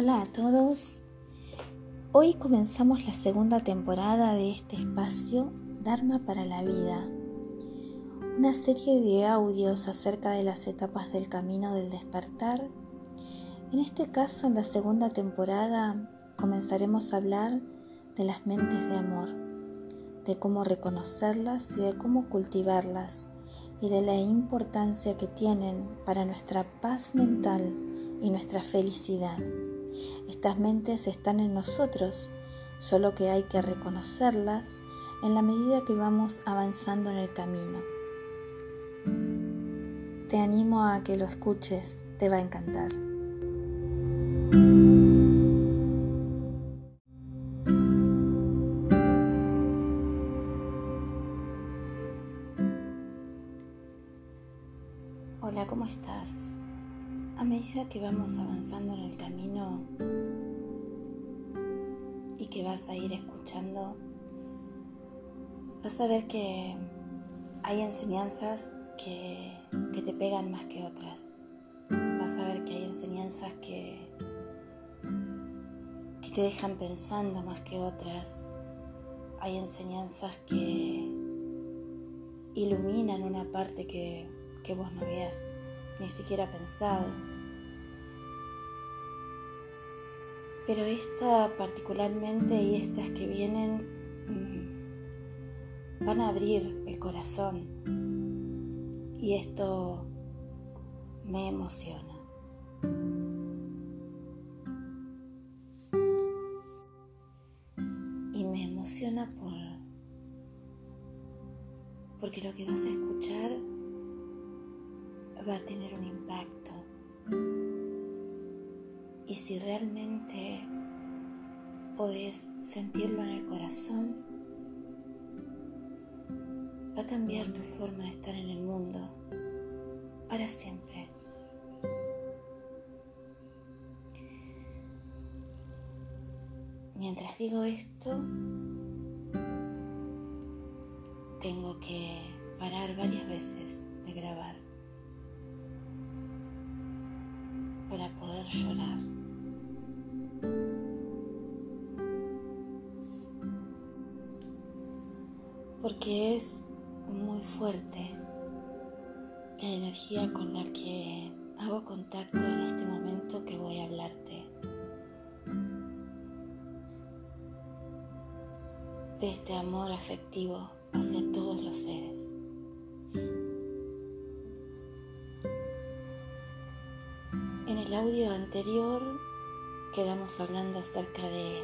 Hola a todos. Hoy comenzamos la segunda temporada de este espacio Dharma para la vida. Una serie de audios acerca de las etapas del camino del despertar. En este caso, en la segunda temporada, comenzaremos a hablar de las mentes de amor, de cómo reconocerlas y de cómo cultivarlas y de la importancia que tienen para nuestra paz mental y nuestra felicidad. Estas mentes están en nosotros, solo que hay que reconocerlas en la medida que vamos avanzando en el camino. Te animo a que lo escuches, te va a encantar. Medida que vamos avanzando en el camino y que vas a ir escuchando, vas a ver que hay enseñanzas que, que te pegan más que otras. Vas a ver que hay enseñanzas que, que te dejan pensando más que otras. Hay enseñanzas que iluminan una parte que, que vos no habías ni siquiera pensado. Pero esta particularmente y estas que vienen mm, van a abrir el corazón y esto me emociona. Y me emociona por porque lo que vas a escuchar va a tener un impacto. Y si realmente podés sentirlo en el corazón, va a cambiar tu forma de estar en el mundo para siempre. Mientras digo esto, tengo que parar varias veces de grabar. para poder llorar. Porque es muy fuerte la energía con la que hago contacto en este momento que voy a hablarte. De este amor afectivo hacia todos los seres. el audio anterior quedamos hablando acerca de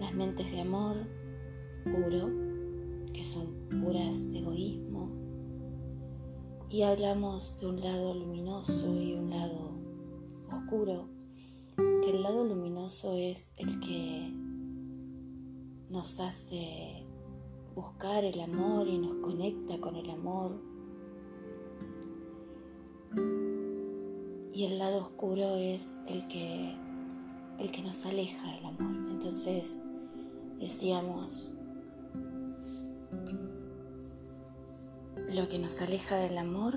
las mentes de amor puro, que son puras de egoísmo, y hablamos de un lado luminoso y un lado oscuro, que el lado luminoso es el que nos hace buscar el amor y nos conecta con el amor y el lado oscuro es el que, el que nos aleja del amor. Entonces decíamos, lo que nos aleja del amor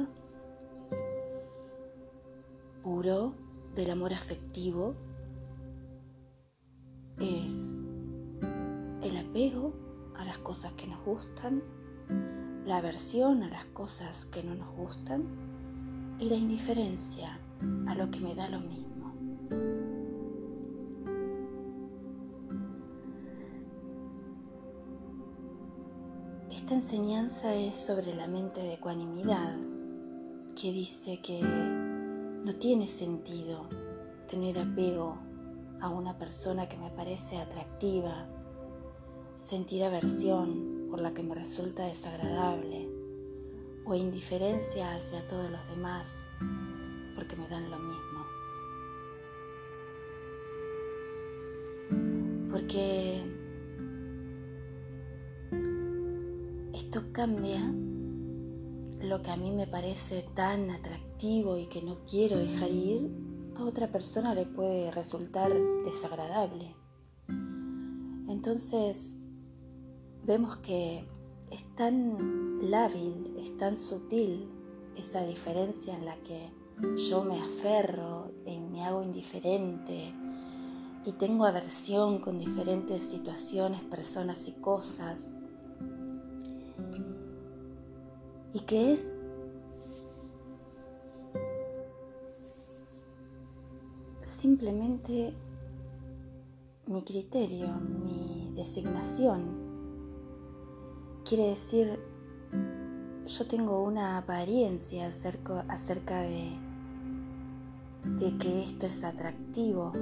puro, del amor afectivo, es el apego a las cosas que nos gustan, la aversión a las cosas que no nos gustan y la indiferencia a lo que me da lo mismo. Esta enseñanza es sobre la mente de ecuanimidad, que dice que no tiene sentido tener apego a una persona que me parece atractiva, sentir aversión por la que me resulta desagradable o indiferencia hacia todos los demás porque me dan lo mismo. Porque esto cambia lo que a mí me parece tan atractivo y que no quiero dejar ir, a otra persona le puede resultar desagradable. Entonces, vemos que es tan lábil, es tan sutil esa diferencia en la que yo me aferro y me hago indiferente y tengo aversión con diferentes situaciones, personas y cosas. Y que es simplemente mi criterio, mi designación. Quiere decir, yo tengo una apariencia acerca, de que esto es atractivo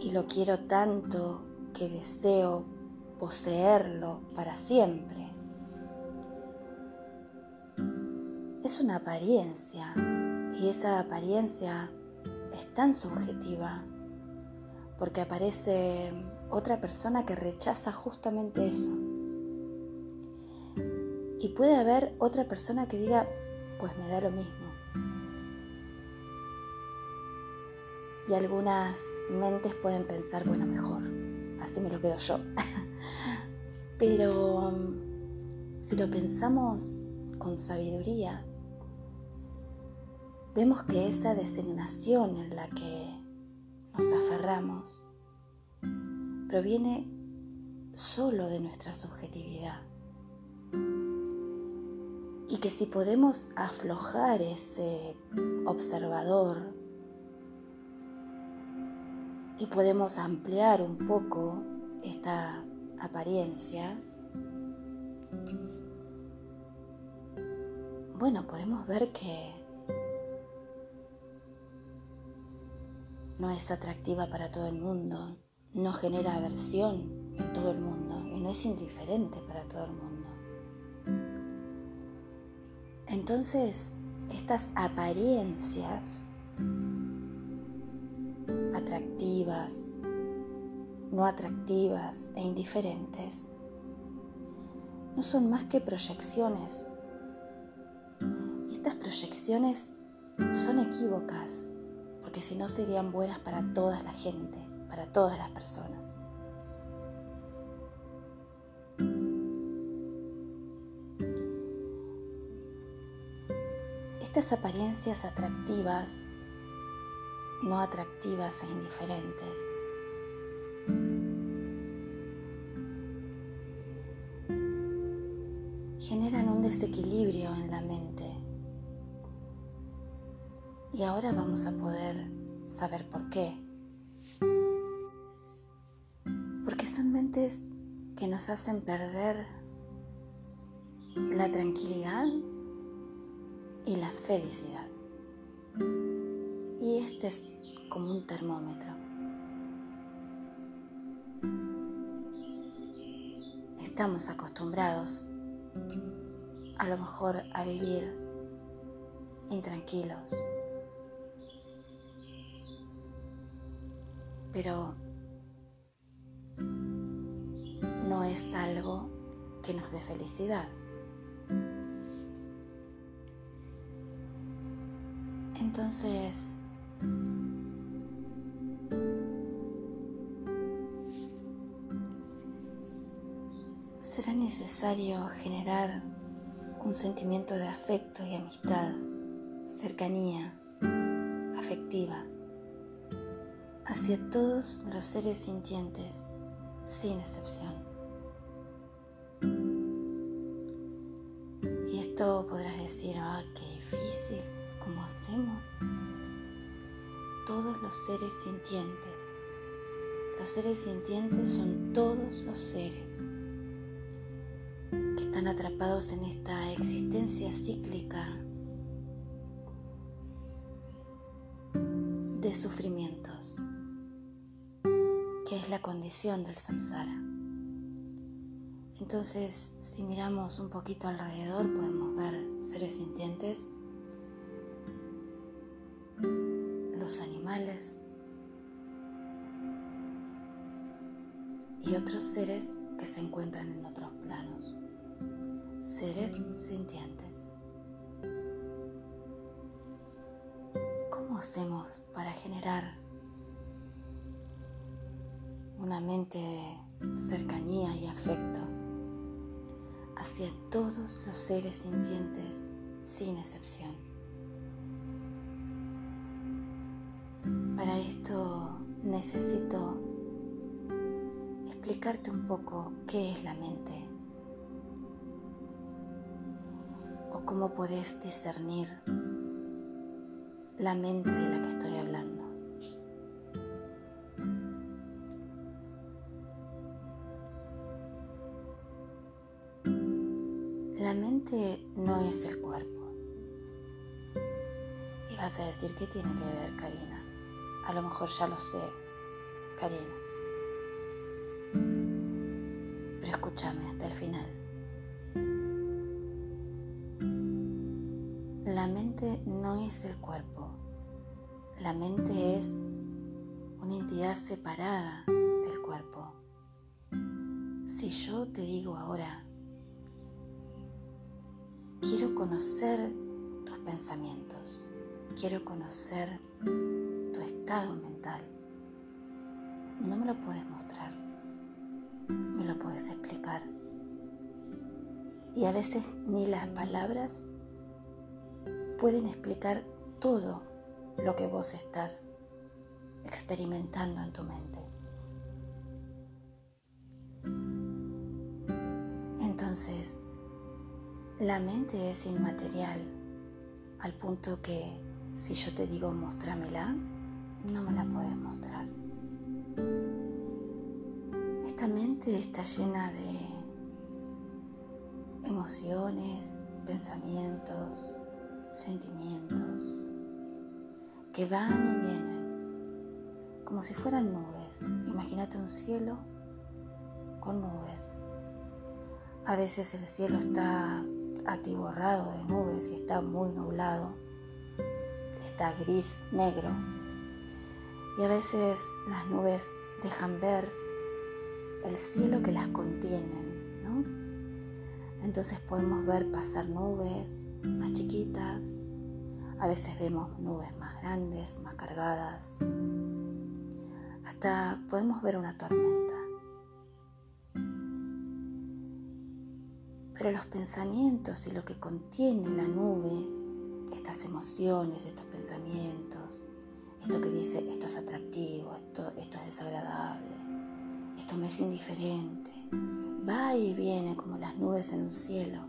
y lo quiero tanto que deseo poseerlo para siempre. Es una apariencia y esa apariencia es tan subjetiva porque aparece otra persona que rechaza justamente eso. Y puede haber otra persona que diga, pues me da lo mismo. Y algunas mentes pueden pensar, bueno, mejor, así me lo quedo yo. Pero si lo pensamos con sabiduría, vemos que esa designación en la que nos aferramos proviene solo de nuestra subjetividad. Y que si podemos aflojar ese observador y podemos ampliar un poco esta apariencia, bueno, podemos ver que no es atractiva para todo el mundo, no genera aversión en todo el mundo y no es indiferente para todo el mundo. Entonces, estas apariencias atractivas, no atractivas e indiferentes no son más que proyecciones. Y estas proyecciones son equívocas porque si no serían buenas para toda la gente, para todas las personas. Estas apariencias atractivas, no atractivas e indiferentes, generan un desequilibrio en la mente y ahora vamos a poder saber por qué. Porque son mentes que nos hacen perder la tranquilidad y la felicidad. Y este es como un termómetro. Estamos acostumbrados a lo mejor a vivir intranquilos, pero no es algo que nos dé felicidad. Entonces, será necesario generar un sentimiento de afecto y amistad, cercanía afectiva hacia todos los seres sintientes, sin excepción. Y esto podrás decir, ah, qué difícil, ¿cómo hacemos? Todos los seres sintientes. Los seres sintientes son todos los seres que están atrapados en esta existencia cíclica de sufrimientos es la condición del samsara. Entonces, si miramos un poquito alrededor, podemos ver seres sintientes, los animales y otros seres que se encuentran en otros planos, seres sintientes. ¿Cómo hacemos para generar una mente de cercanía y afecto hacia todos los seres sintientes sin excepción. Para esto necesito explicarte un poco qué es la mente o cómo podés discernir la mente de la que estoy hablando. Mente no es el cuerpo. Y vas a decir, ¿qué tiene que ver, Karina? A lo mejor ya lo sé, Karina. Pero escúchame hasta el final. La mente no es el cuerpo. La mente es una entidad separada del cuerpo. Si yo te digo ahora, quiero conocer tus pensamientos, quiero conocer tu estado mental, no me lo puedes mostrar, me lo puedes explicar. Y a veces ni las palabras pueden explicar todo lo que vos estás experimentando en tu mente. Entonces, la mente es inmaterial al punto que si yo te digo mostrámela, no me la puedes mostrar. Esta mente está llena de emociones, pensamientos, sentimientos que van y vienen, como si fueran nubes. Imagínate un cielo con nubes. A veces el cielo está atiborrado de nubes y está muy nublado, está gris, negro. Y a veces las nubes dejan ver el cielo que las contienen, ¿no? Entonces podemos ver pasar nubes más chiquitas, a veces vemos nubes más grandes, más cargadas, hasta podemos ver una tormenta. Pero los pensamientos y lo que contiene la nube, estas emociones, estos pensamientos, esto que dice esto es atractivo, esto, es desagradable, esto me es indiferente, va y viene como las nubes en un cielo.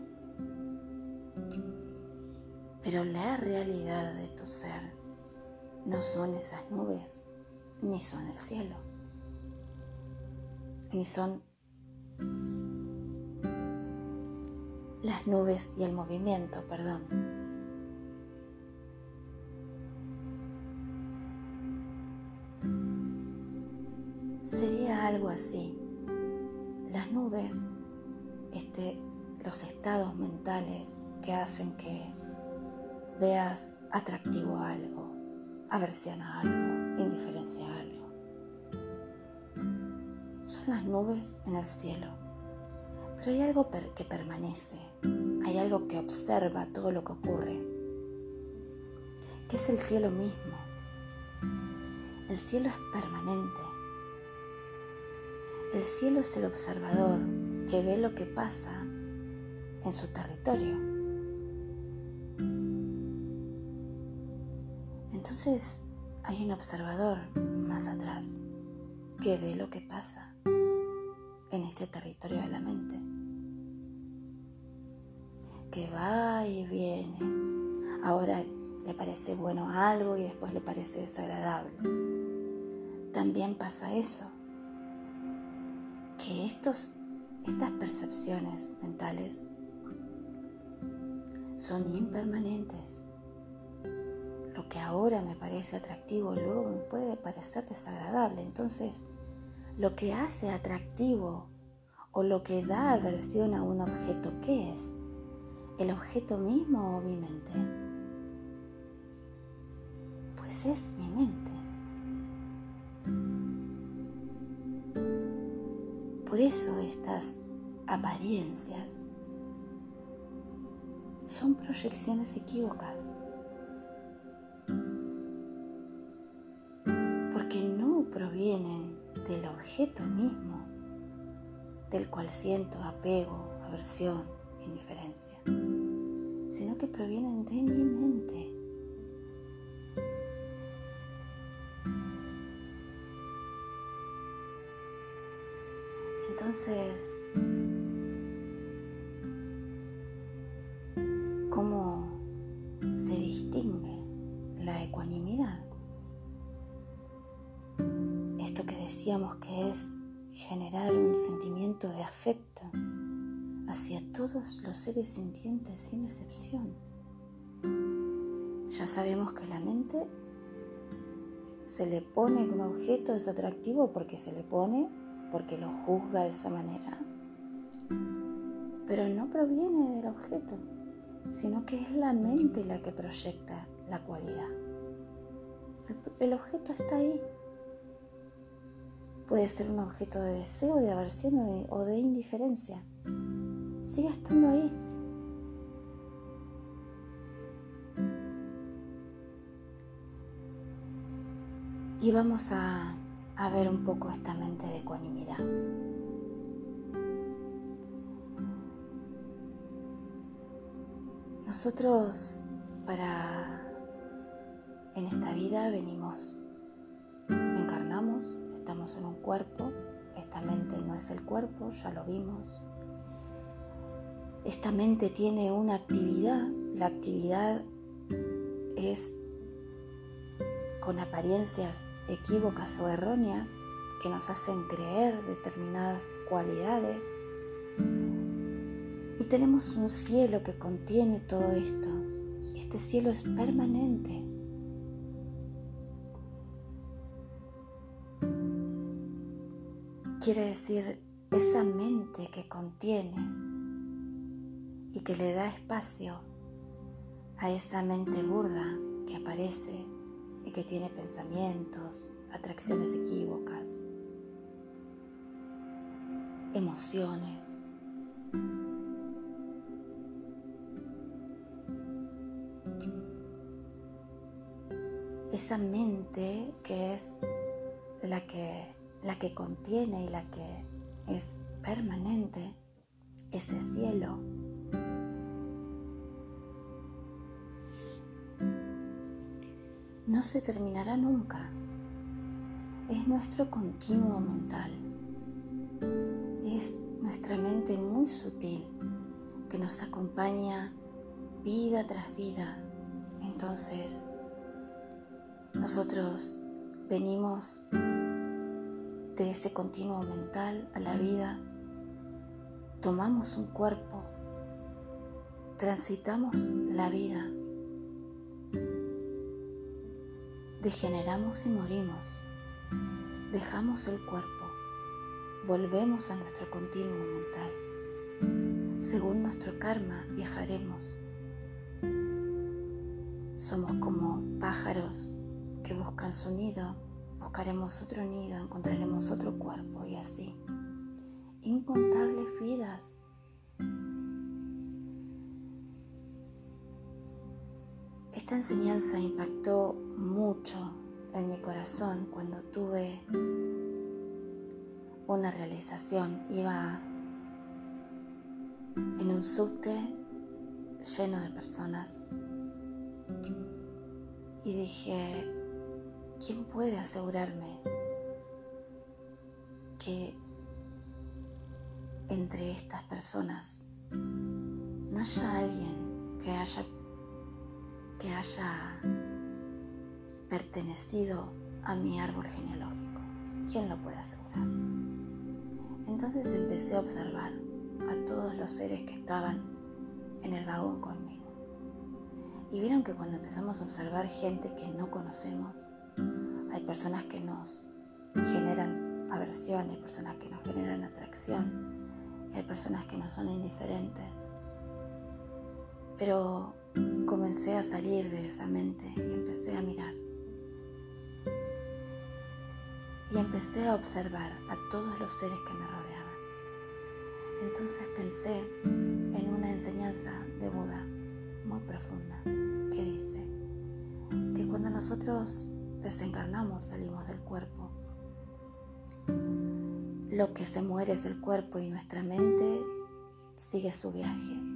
Pero la realidad de tu ser no son esas nubes, ni son el cielo, ni son las nubes y el movimiento, perdón. Sería algo así. Las nubes, este, los estados mentales que hacen que veas atractivo a algo, aversión a algo, indiferencia a algo. Son las nubes en el cielo pero hay algo que permanece, hay algo que observa todo lo que ocurre, que es el cielo mismo. El cielo es permanente. El cielo es el observador que ve lo que pasa en su territorio. Entonces hay un observador más atrás que ve lo que pasa en este territorio de la mente, que va y viene. Ahora le parece bueno algo y después le parece desagradable. También pasa eso, que estos, estas percepciones mentales son impermanentes. Lo que ahora me parece atractivo luego me puede parecer desagradable. Entonces, lo que hace atractivo o lo que da aversión a un objeto, ¿qué es? ¿El objeto mismo o mi mente? Pues es mi mente. Por eso estas apariencias son proyecciones equívocas. Porque no provienen del objeto mismo, del cual siento apego, aversión, indiferencia, sino que provienen de mi mente. Entonces, ¿cómo se distingue la ecuanimidad? Esto que decíamos que es generar un sentimiento de afecto hacia todos los seres sintientes sin excepción. Ya sabemos que la mente se le pone un objeto es atractivo porque se le pone, porque lo juzga de esa manera. Pero no proviene del objeto, sino que es la mente la que proyecta la cualidad. El, objeto está ahí. Puede ser un objeto de deseo, de aversión o de indiferencia. Sigue estando ahí. Y vamos a, ver un poco esta mente de ecuanimidad. Nosotros para en esta vida venimos, encarnamos, estamos en un cuerpo, esta mente no es el cuerpo, ya lo vimos. Esta mente tiene una actividad, la actividad es con apariencias equívocas o erróneas que nos hacen creer determinadas cualidades. Y tenemos un cielo que contiene todo esto. Este cielo es permanente. Quiere decir esa mente que contiene y que le da espacio a esa mente burda que aparece y que tiene pensamientos, atracciones equívocas, emociones. Esa mente que es la que, la que contiene y la que es permanente, ese cielo no se terminará nunca. Es nuestro continuo mental. Es nuestra mente muy sutil que nos acompaña vida tras vida. Entonces, nosotros venimos de ese continuo mental a la vida, tomamos un cuerpo, transitamos la vida degeneramos y morimos, dejamos el cuerpo, volvemos a nuestro continuo mental. Según nuestro karma viajaremos. Somos como pájaros que buscan su nido, buscaremos otro nido, encontraremos otro cuerpo y así. Incontables vidas Esta enseñanza impactó mucho en mi corazón cuando tuve una realización. Iba en un subte lleno de personas y dije, ¿quién puede asegurarme que entre estas personas no haya alguien que haya que haya pertenecido a mi árbol genealógico. ¿Quién lo puede asegurar? Entonces empecé a observar a todos los seres que estaban en el vagón conmigo. Y vieron que cuando empezamos a observar gente que no conocemos, hay personas que nos generan aversión, hay personas que nos generan atracción, hay personas que no son indiferentes. Pero comencé a salir de esa mente y empecé a mirar. Y empecé a observar a todos los seres que me rodeaban. Entonces pensé en una enseñanza de Buda muy profunda que dice que cuando nosotros desencarnamos, salimos del cuerpo, lo que se muere es el cuerpo y nuestra mente sigue su viaje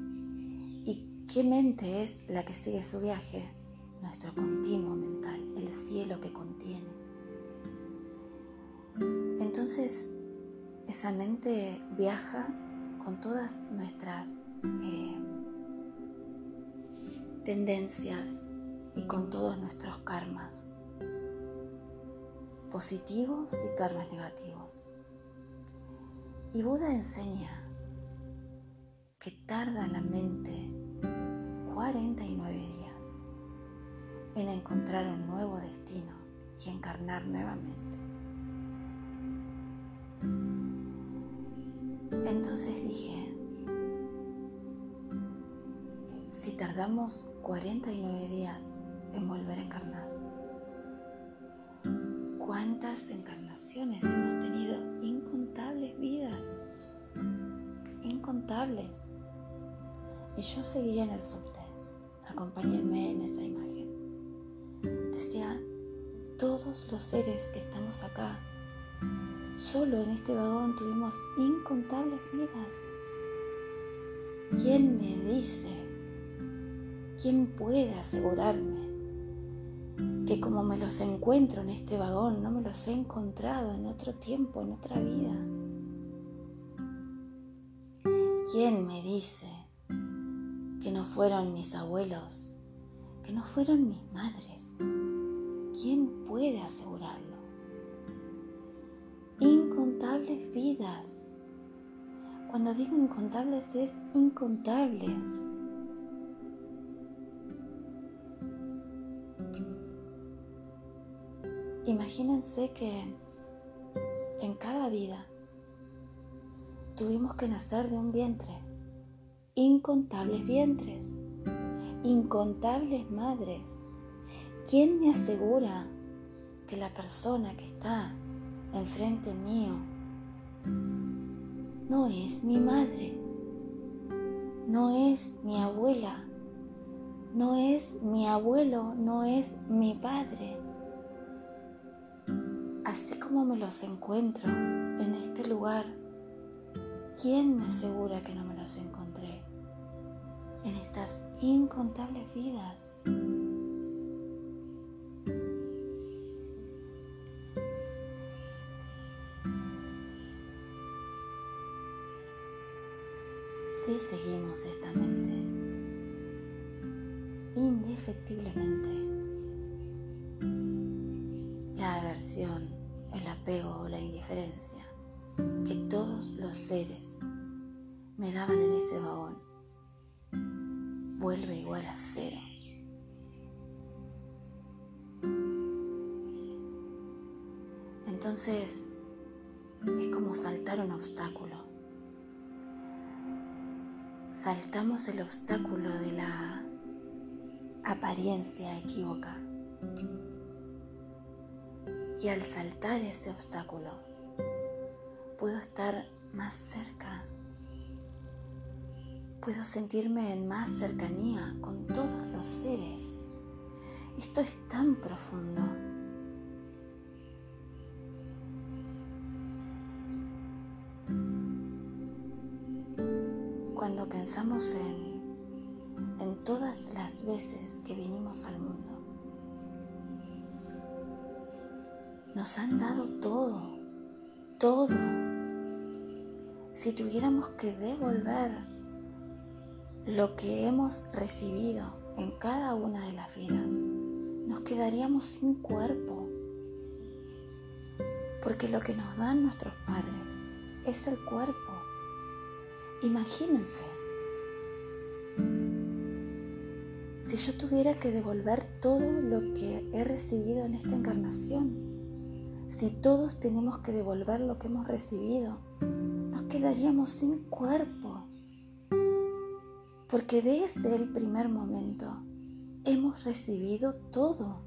¿Qué mente es la que sigue su viaje? Nuestro continuo mental, el cielo que contiene. Entonces esa mente viaja con todas nuestras eh, tendencias y con todos nuestros karmas, positivos y karmas negativos. Y Buda enseña que tarda la mente 49 días en encontrar un nuevo destino y encarnar nuevamente. Entonces dije, si tardamos 49 días en volver a encarnar, ¿cuántas encarnaciones hemos tenido? Incontables vidas, incontables. Y yo seguía en el subte acompáñenme en esa imagen. Decía, todos los seres que estamos acá, solo en este vagón tuvimos incontables vidas. ¿Quién me dice? ¿Quién puede asegurarme que como me los encuentro en este vagón, no me los he encontrado en otro tiempo, en otra vida? ¿Quién me dice que no fueron mis abuelos, que no fueron mis madres. ¿Quién puede asegurarlo? Incontables vidas. Cuando digo incontables es incontables. Imagínense que en cada vida tuvimos que nacer de un vientre incontables vientres, incontables madres. ¿Quién me asegura que la persona que está enfrente mío no es mi madre, no es mi abuela, no es mi abuelo, no es mi padre? Así como me los encuentro en este lugar, ¿quién me asegura que no me los encontré? En estas incontables vidas. Entonces es como saltar un obstáculo. Saltamos el obstáculo de la apariencia equívoca. Y al saltar ese obstáculo, puedo estar más cerca puedo sentirme en más cercanía con todos los seres. Esto es tan profundo. Pensamos en, en todas las veces que vinimos al mundo, nos han dado todo, todo. Si tuviéramos que devolver lo que hemos recibido en cada una de las vidas, nos quedaríamos sin cuerpo. Porque lo que nos dan nuestros padres es el cuerpo. Imagínense, si yo tuviera que devolver todo lo que he recibido en esta encarnación, si todos tenemos que devolver lo que hemos recibido, nos quedaríamos sin cuerpo porque desde el primer momento hemos recibido todo.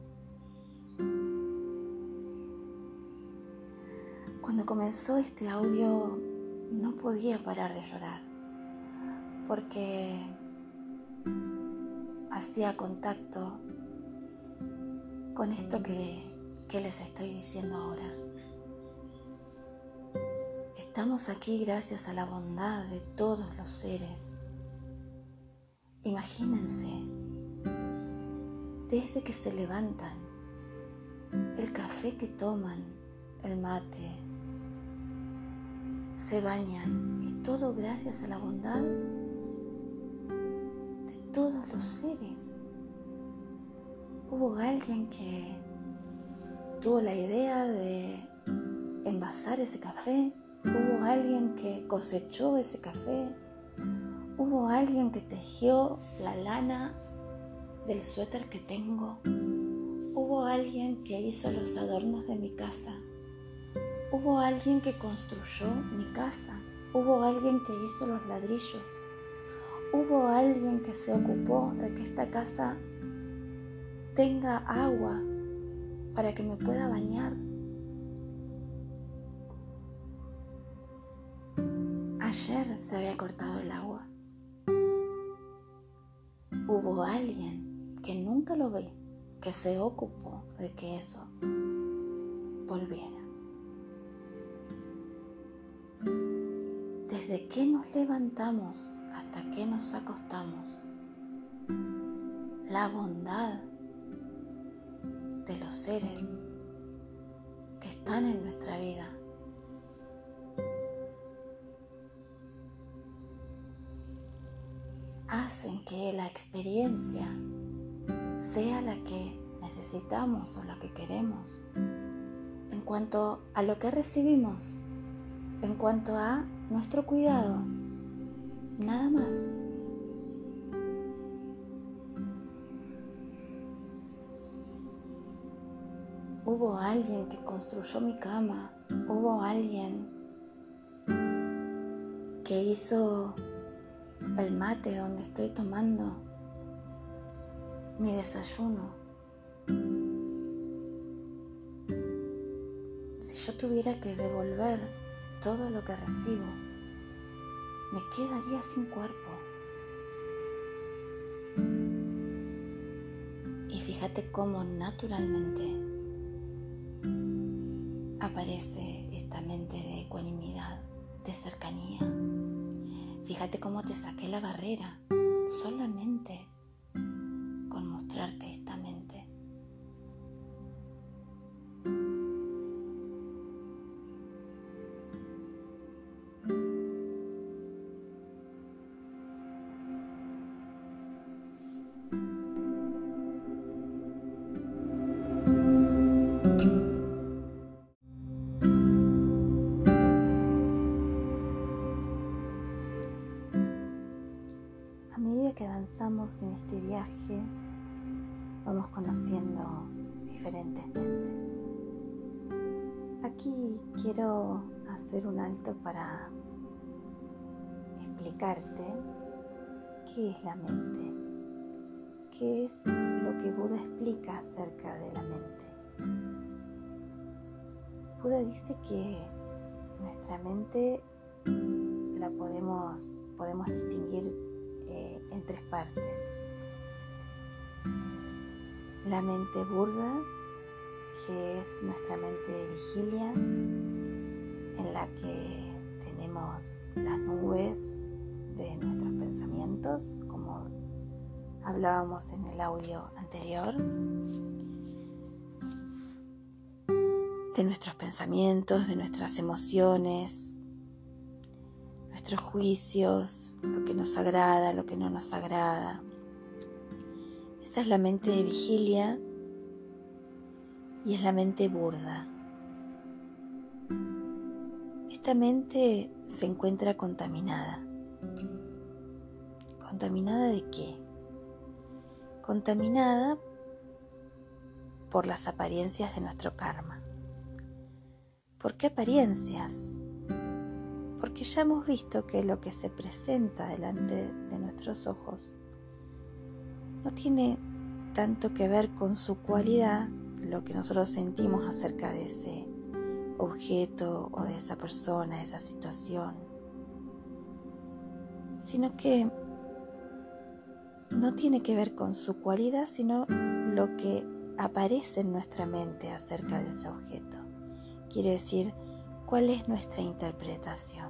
Cuando comenzó este audio no podía parar de llorar porque hacía contacto con esto que, que les estoy diciendo ahora. Estamos aquí gracias a la bondad de todos los seres Imagínense, desde que se levantan, el café que toman, el mate, se bañan. Es todo gracias a la bondad todos los seres. Hubo alguien que tuvo la idea de envasar ese café. Hubo alguien que cosechó ese café. Hubo alguien que tejió la lana del suéter que tengo. Hubo alguien que hizo los adornos de mi casa. Hubo alguien que construyó mi casa. Hubo alguien que hizo los ladrillos. Hubo alguien que se ocupó de que esta casa tenga agua para que me pueda bañar. Ayer se había cortado el agua. Hubo alguien que nunca lo ve, que se ocupó de que eso volviera. Desde que nos levantamos hasta que nos acostamos, la bondad de los seres que están en nuestra vida. Hacen que la experiencia sea la que necesitamos o la que queremos. En cuanto a lo que recibimos en cuanto a nuestro cuidado, nada más. Hubo alguien que construyó mi cama, hubo alguien que hizo el mate donde estoy tomando mi desayuno. Si yo tuviera que devolver todo lo que recibo, me quedaría sin cuerpo. Y fíjate cómo naturalmente aparece esta mente de ecuanimidad, de cercanía. Fíjate cómo te saqué la barrera solamente con mostrarte en este viaje vamos conociendo diferentes mentes. Aquí quiero hacer un alto para explicarte qué es la mente, qué es lo que Buda explica acerca de la mente. Buda dice que nuestra mente la podemos, podemos distinguir en tres partes. La mente burda, que es nuestra mente de vigilia, en la que tenemos las nubes de nuestros pensamientos, como hablábamos en el audio anterior, de nuestros pensamientos, de nuestras emociones, nuestros juicios, lo que nos agrada, lo que no nos agrada. Esa es la mente de vigilia y es la mente burda. Esta mente se encuentra contaminada. ¿Contaminada de qué? Contaminada por las apariencias de nuestro karma. ¿Por qué apariencias? Porque ya hemos visto que lo que se presenta delante de nuestros ojos no tiene tanto que ver con su cualidad, lo que nosotros sentimos acerca de ese objeto o de esa persona, esa situación, sino que no tiene que ver con su cualidad, sino lo que aparece en nuestra mente acerca de ese objeto. Quiere decir, cuál es nuestra interpretación.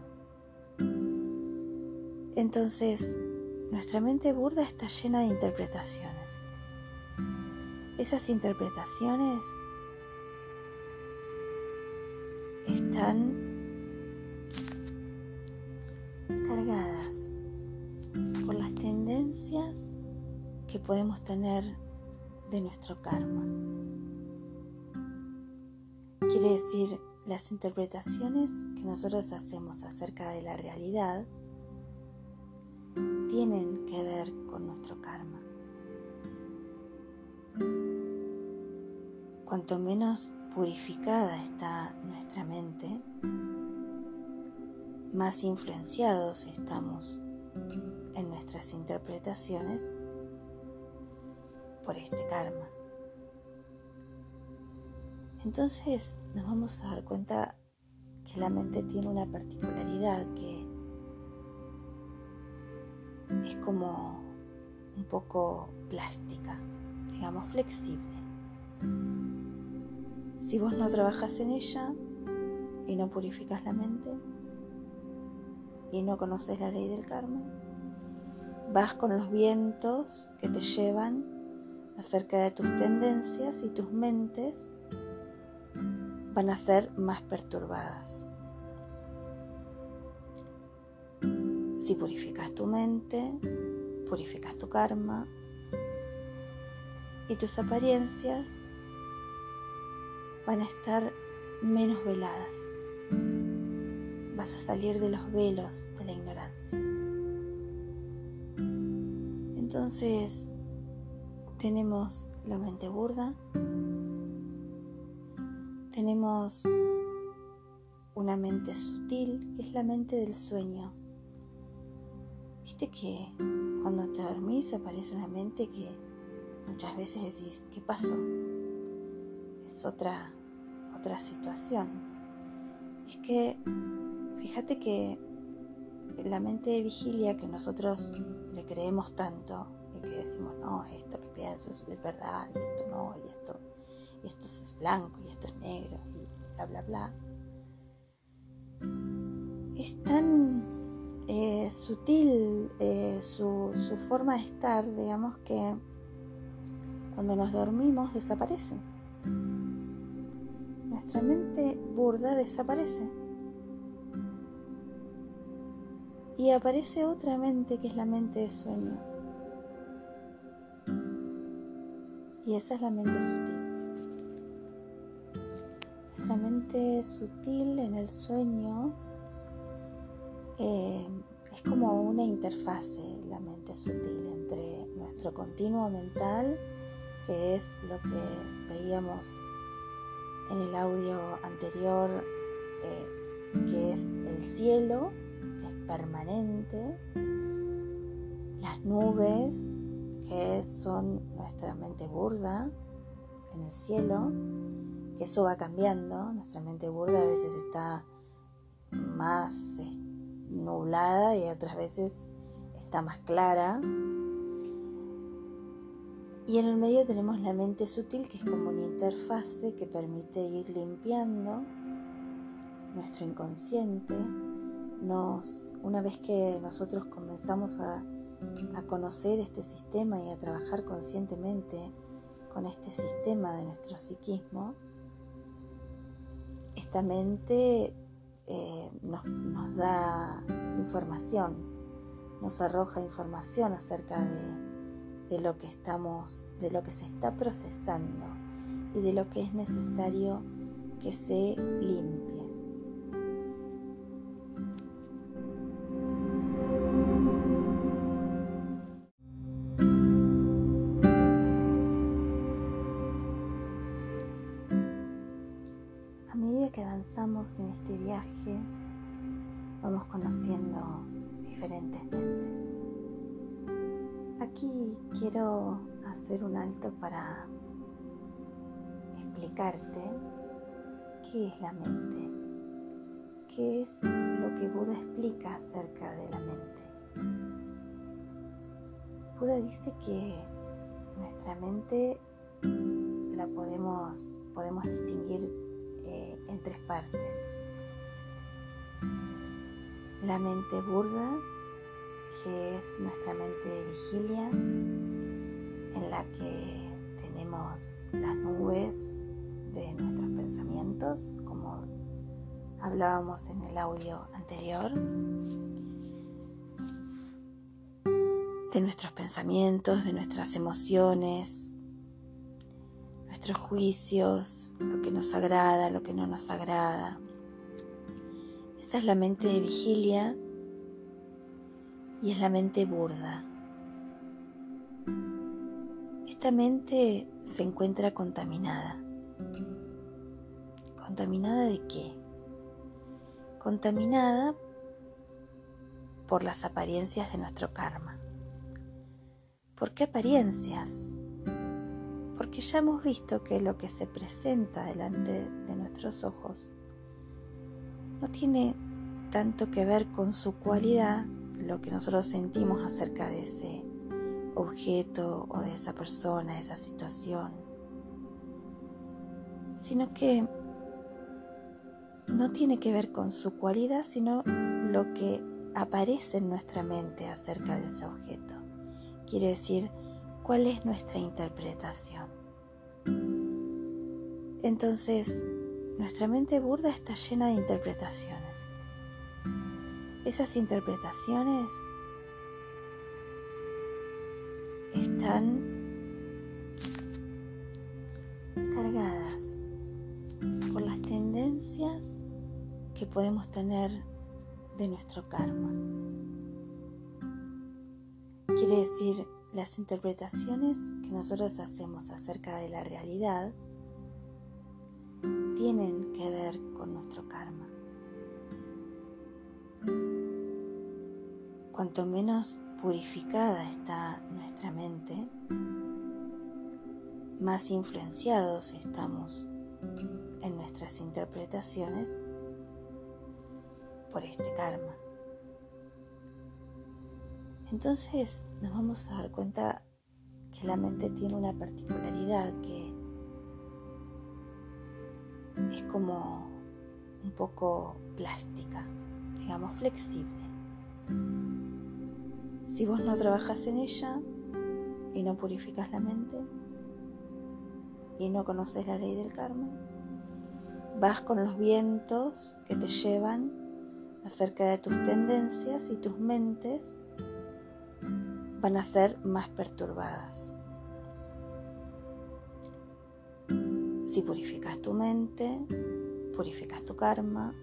Entonces, nuestra mente burda está llena de interpretaciones. Esas interpretaciones están cargadas por las tendencias que podemos tener de nuestro karma. Quiere decir, las interpretaciones que nosotros hacemos acerca de la realidad tienen que ver con nuestro karma. Cuanto menos purificada está nuestra mente, más influenciados estamos en nuestras interpretaciones por este karma. Entonces nos vamos a dar cuenta que la mente tiene una particularidad que es como un poco plástica, digamos flexible. Si vos no trabajas en ella y no purificas la mente y no conoces la ley del karma, vas con los vientos que te llevan acerca de tus tendencias y tus mentes van a ser más perturbadas. Si purificas tu mente, purificas tu karma y tus apariencias van a estar menos veladas. Vas a salir de los velos de la ignorancia. Entonces tenemos la mente burda, tenemos una mente sutil, que es la mente del sueño. Viste que cuando te dormís aparece una mente que muchas veces decís, ¿qué pasó? Es otra, otra situación. Es que, fíjate que la mente de vigilia que nosotros le creemos tanto y que decimos, no, esto que pienso es verdad y esto no, y esto y esto es blanco negro y bla, bla, bla. Es tan eh, sutil eh, su, su forma de estar, digamos que cuando nos dormimos desaparece. Nuestra mente burda desaparece. Y aparece otra mente que es la mente de sueño. Y esa es la mente sutil. Nuestra mente sutil en el sueño eh, es como una interfase, la mente sutil, entre nuestro continuo mental, que es lo que veíamos en el audio anterior, eh, que es el cielo, que es permanente, las nubes, que son nuestra mente burda en el cielo, que eso va cambiando, nuestra mente burda a veces está más nublada y otras veces está más clara. Y en el medio tenemos la mente sutil, que es como una interfase que permite ir limpiando nuestro inconsciente. Nos, una vez que nosotros comenzamos a, a conocer este sistema y a trabajar conscientemente con este sistema de nuestro psiquismo, esta mente eh, nos, nos, da información, nos arroja información acerca de, de lo que estamos, de lo que se está procesando y de lo que es necesario que se limpie. En este viaje vamos conociendo diferentes mentes. Aquí quiero hacer un alto para explicarte qué es la mente, qué es lo que Buda explica acerca de la mente. Buda dice que nuestra mente la podemos, podemos distinguir eh, en tres partes. La mente burda, que es nuestra mente de vigilia, en la que tenemos las nubes de nuestros pensamientos, como hablábamos en el audio anterior. de nuestros pensamientos, de nuestras emociones, nuestros juicios, lo que nos agrada, lo que no nos agrada. Esa es la mente de vigilia y es la mente burda. Esta mente se encuentra contaminada. ¿Contaminada de qué? Contaminada por las apariencias de nuestro karma. ¿Por qué apariencias? Porque ya hemos visto que lo que se presenta delante de nuestros ojos no tiene tanto que ver con su cualidad, lo que nosotros sentimos acerca de ese objeto o de esa persona, esa situación, sino que no tiene que ver con su cualidad, sino lo que aparece en nuestra mente acerca de ese objeto. Quiere decir, ¿cuál es nuestra interpretación? Entonces, nuestra mente burda está llena de interpretaciones. Esas interpretaciones están cargadas por las tendencias que podemos tener de nuestro karma. Quiere decir, las interpretaciones que nosotros hacemos acerca de la realidad tienen que ver con nuestro karma. Cuanto menos purificada está nuestra mente, más influenciados estamos en nuestras interpretaciones por este karma. Entonces nos vamos a dar cuenta que la mente tiene una particularidad que es como un poco plástica, digamos flexible. Si vos no trabajas en ella y no purificas la mente y no conoces la ley del karma, vas con los vientos que te llevan acerca de tus tendencias y tus mentes van a ser más perturbadas. Si purificas tu mente, purificas tu karma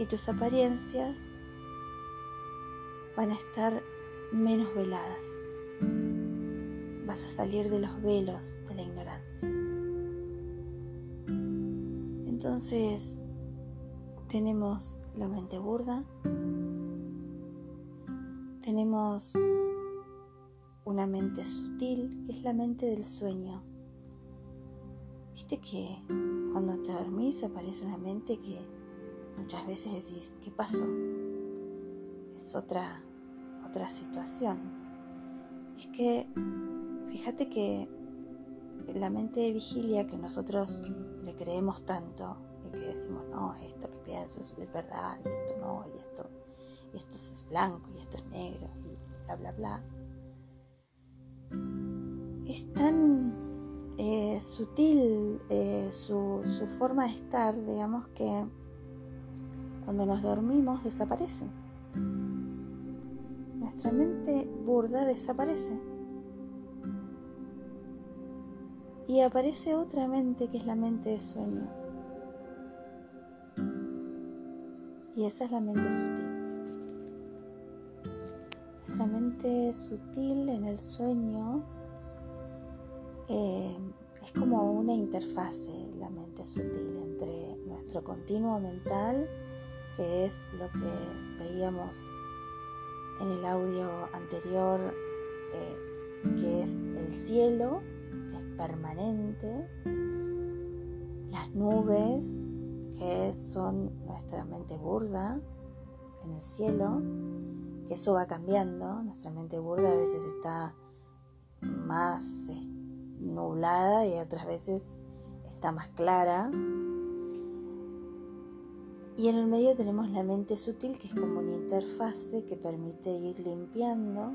y tus apariencias van a estar menos veladas. Vas a salir de los velos de la ignorancia. Entonces, tenemos la mente burda, tenemos una mente sutil, que es la mente del sueño. Viste que cuando te dormís aparece una mente que muchas veces decís, ¿qué pasó? Es otra, otra situación. Es que, fíjate que la mente de vigilia que nosotros le creemos tanto, que decimos, no, esto que pienso es, verdad, y esto no, y esto, esto es blanco, y esto es negro, y bla, bla, bla. Es tan eh, sutil eh, su, su forma de estar, digamos, que cuando nos dormimos desaparece. Nuestra mente burda desaparece. Y aparece otra mente que es la mente de sueño Y esa es la mente sutil. Nuestra mente sutil en el sueño eh, es como una interfase, la mente sutil, entre nuestro continuo mental, que es lo que veíamos en el audio anterior, eh, que es el cielo, que es permanente, las nubes, que son nuestra mente burda en el cielo, que eso va cambiando, nuestra mente burda a veces está más nublada y otras veces está más clara. Y en el medio tenemos la mente sutil, que es como una interfase que permite ir limpiando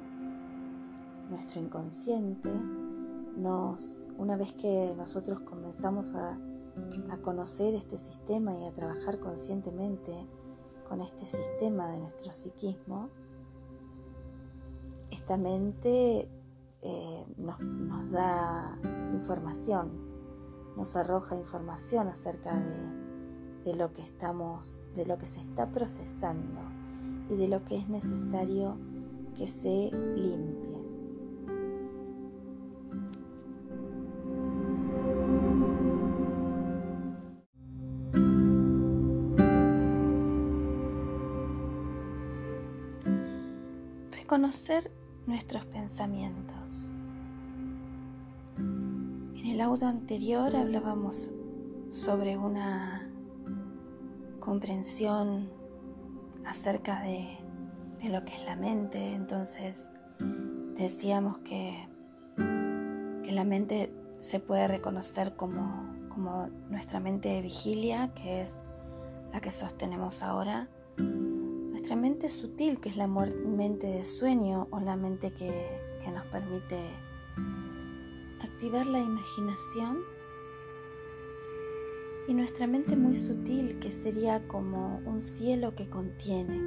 nuestro inconsciente. Nos, una vez que nosotros comenzamos a a conocer este sistema y a trabajar conscientemente con este sistema de nuestro psiquismo, esta mente eh, nos, nos, da información, nos arroja información acerca de, de lo que estamos, de lo que se está procesando y de lo que es necesario que se limpie. Reconocer nuestros pensamientos. En el audio anterior hablábamos sobre una comprensión acerca de, de, lo que es la mente, entonces decíamos que, que la mente se puede reconocer como, como nuestra mente de vigilia, que es la que sostenemos ahora, nuestra mente sutil, que es la mente de sueño o la mente que, que nos permite activar la imaginación, y nuestra mente muy sutil, que sería como un cielo que contiene.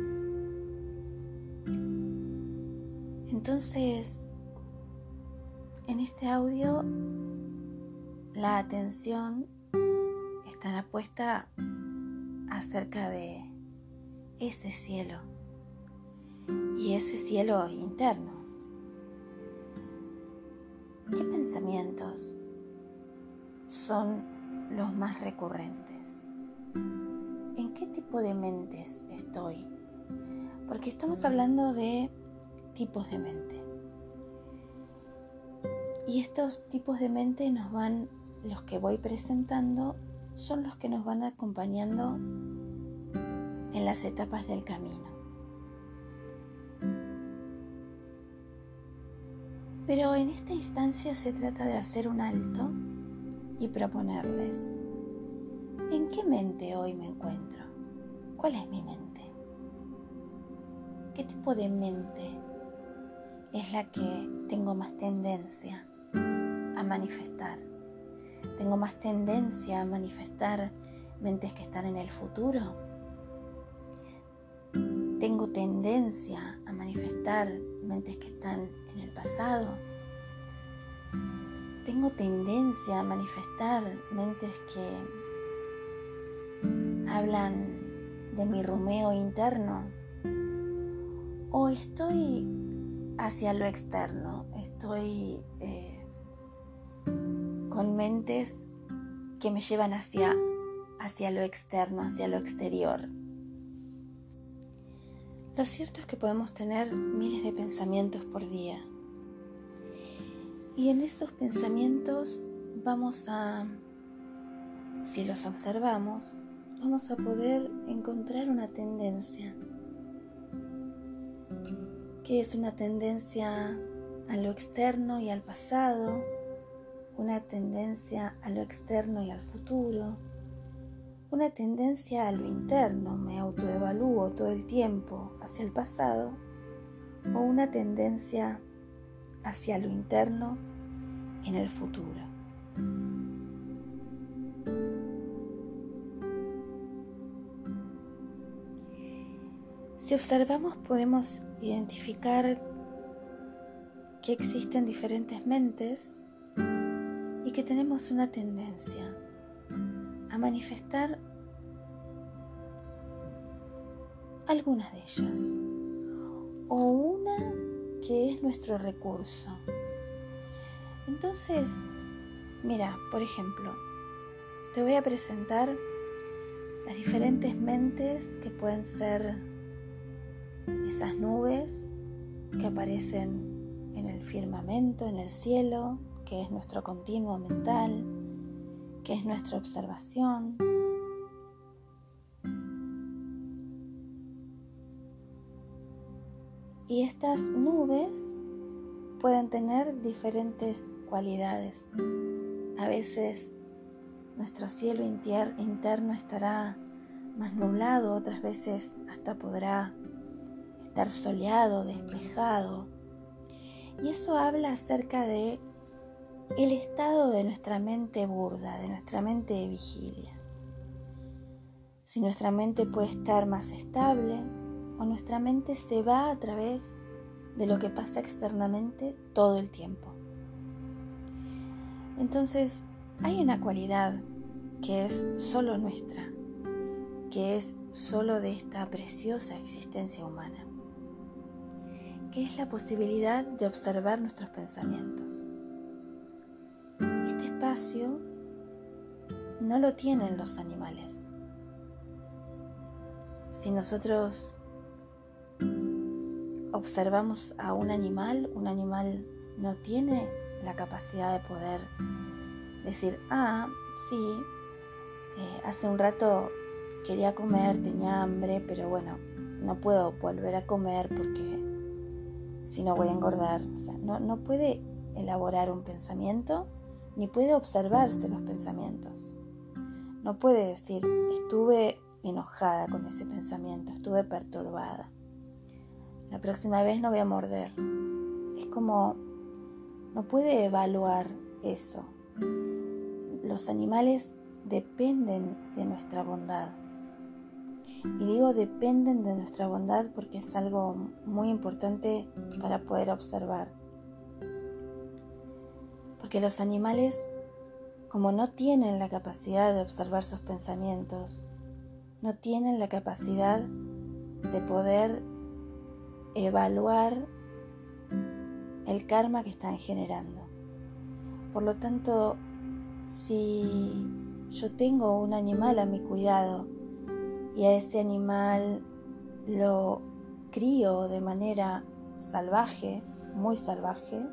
Entonces, en este audio, la atención estará puesta acerca de ese cielo y ese cielo interno. ¿Qué pensamientos son los más recurrentes? ¿En qué tipo de mentes estoy? Porque estamos hablando de tipos de mente. Y estos tipos de mente nos van, los que voy presentando, son los que nos van acompañando en las etapas del camino. Pero en esta instancia se trata de hacer un alto y proponerles, ¿en qué mente hoy me encuentro? ¿Cuál es mi mente? ¿Qué tipo de mente es la que tengo más tendencia a manifestar? ¿Tengo más tendencia a manifestar mentes que están en el futuro? Tengo tendencia a manifestar mentes que están en el pasado. Tengo tendencia a manifestar mentes que hablan de mi rumeo interno. O estoy hacia lo externo, estoy eh, con mentes que me llevan hacia, hacia lo externo, hacia lo exterior. Lo cierto es que podemos tener miles de pensamientos por día. Y en estos pensamientos vamos a, si los observamos, vamos a poder encontrar una tendencia. que es una tendencia a lo externo y al pasado? Una tendencia a lo externo y al futuro una tendencia a lo interno, me autoevalúo todo el tiempo hacia el pasado, o una tendencia hacia lo interno en el futuro. Si observamos podemos identificar que existen diferentes mentes y que tenemos una tendencia manifestar algunas de ellas o una que es nuestro recurso. Entonces, mira, por ejemplo, te voy a presentar las diferentes mentes que pueden ser esas nubes que aparecen en el firmamento, en el cielo, que es nuestro continuo mental, que es nuestra observación. Y estas nubes pueden tener diferentes cualidades. A veces nuestro cielo interno estará más nublado, otras veces hasta podrá estar soleado, despejado. Y eso habla acerca de el estado de nuestra mente burda, de nuestra mente de vigilia. Si nuestra mente puede estar más estable o nuestra mente se va a través de lo que pasa externamente todo el tiempo. Entonces, hay una cualidad que es solo nuestra, que es solo de esta preciosa existencia humana, que es la posibilidad de observar nuestros pensamientos. Este espacio no lo tienen los animales. Si nosotros observamos a un animal, un animal no tiene la capacidad de poder decir, ah, sí, eh, hace un rato quería comer, tenía hambre, pero bueno, no puedo volver a comer porque si no voy a engordar. No, no puede elaborar un pensamiento ni puede observarse los pensamientos. No puede decir, estuve enojada con ese pensamiento, estuve perturbada. La próxima vez no voy a morder. Es como, no puede evaluar eso. Los animales dependen de nuestra bondad. Y digo dependen de nuestra bondad porque es algo muy importante para poder observar. Porque los animales como no tienen la capacidad de observar sus pensamientos, no tienen la capacidad de poder evaluar el karma que están generando. Por lo tanto, si yo tengo un animal a mi cuidado y a ese animal lo crío de manera salvaje, muy salvaje,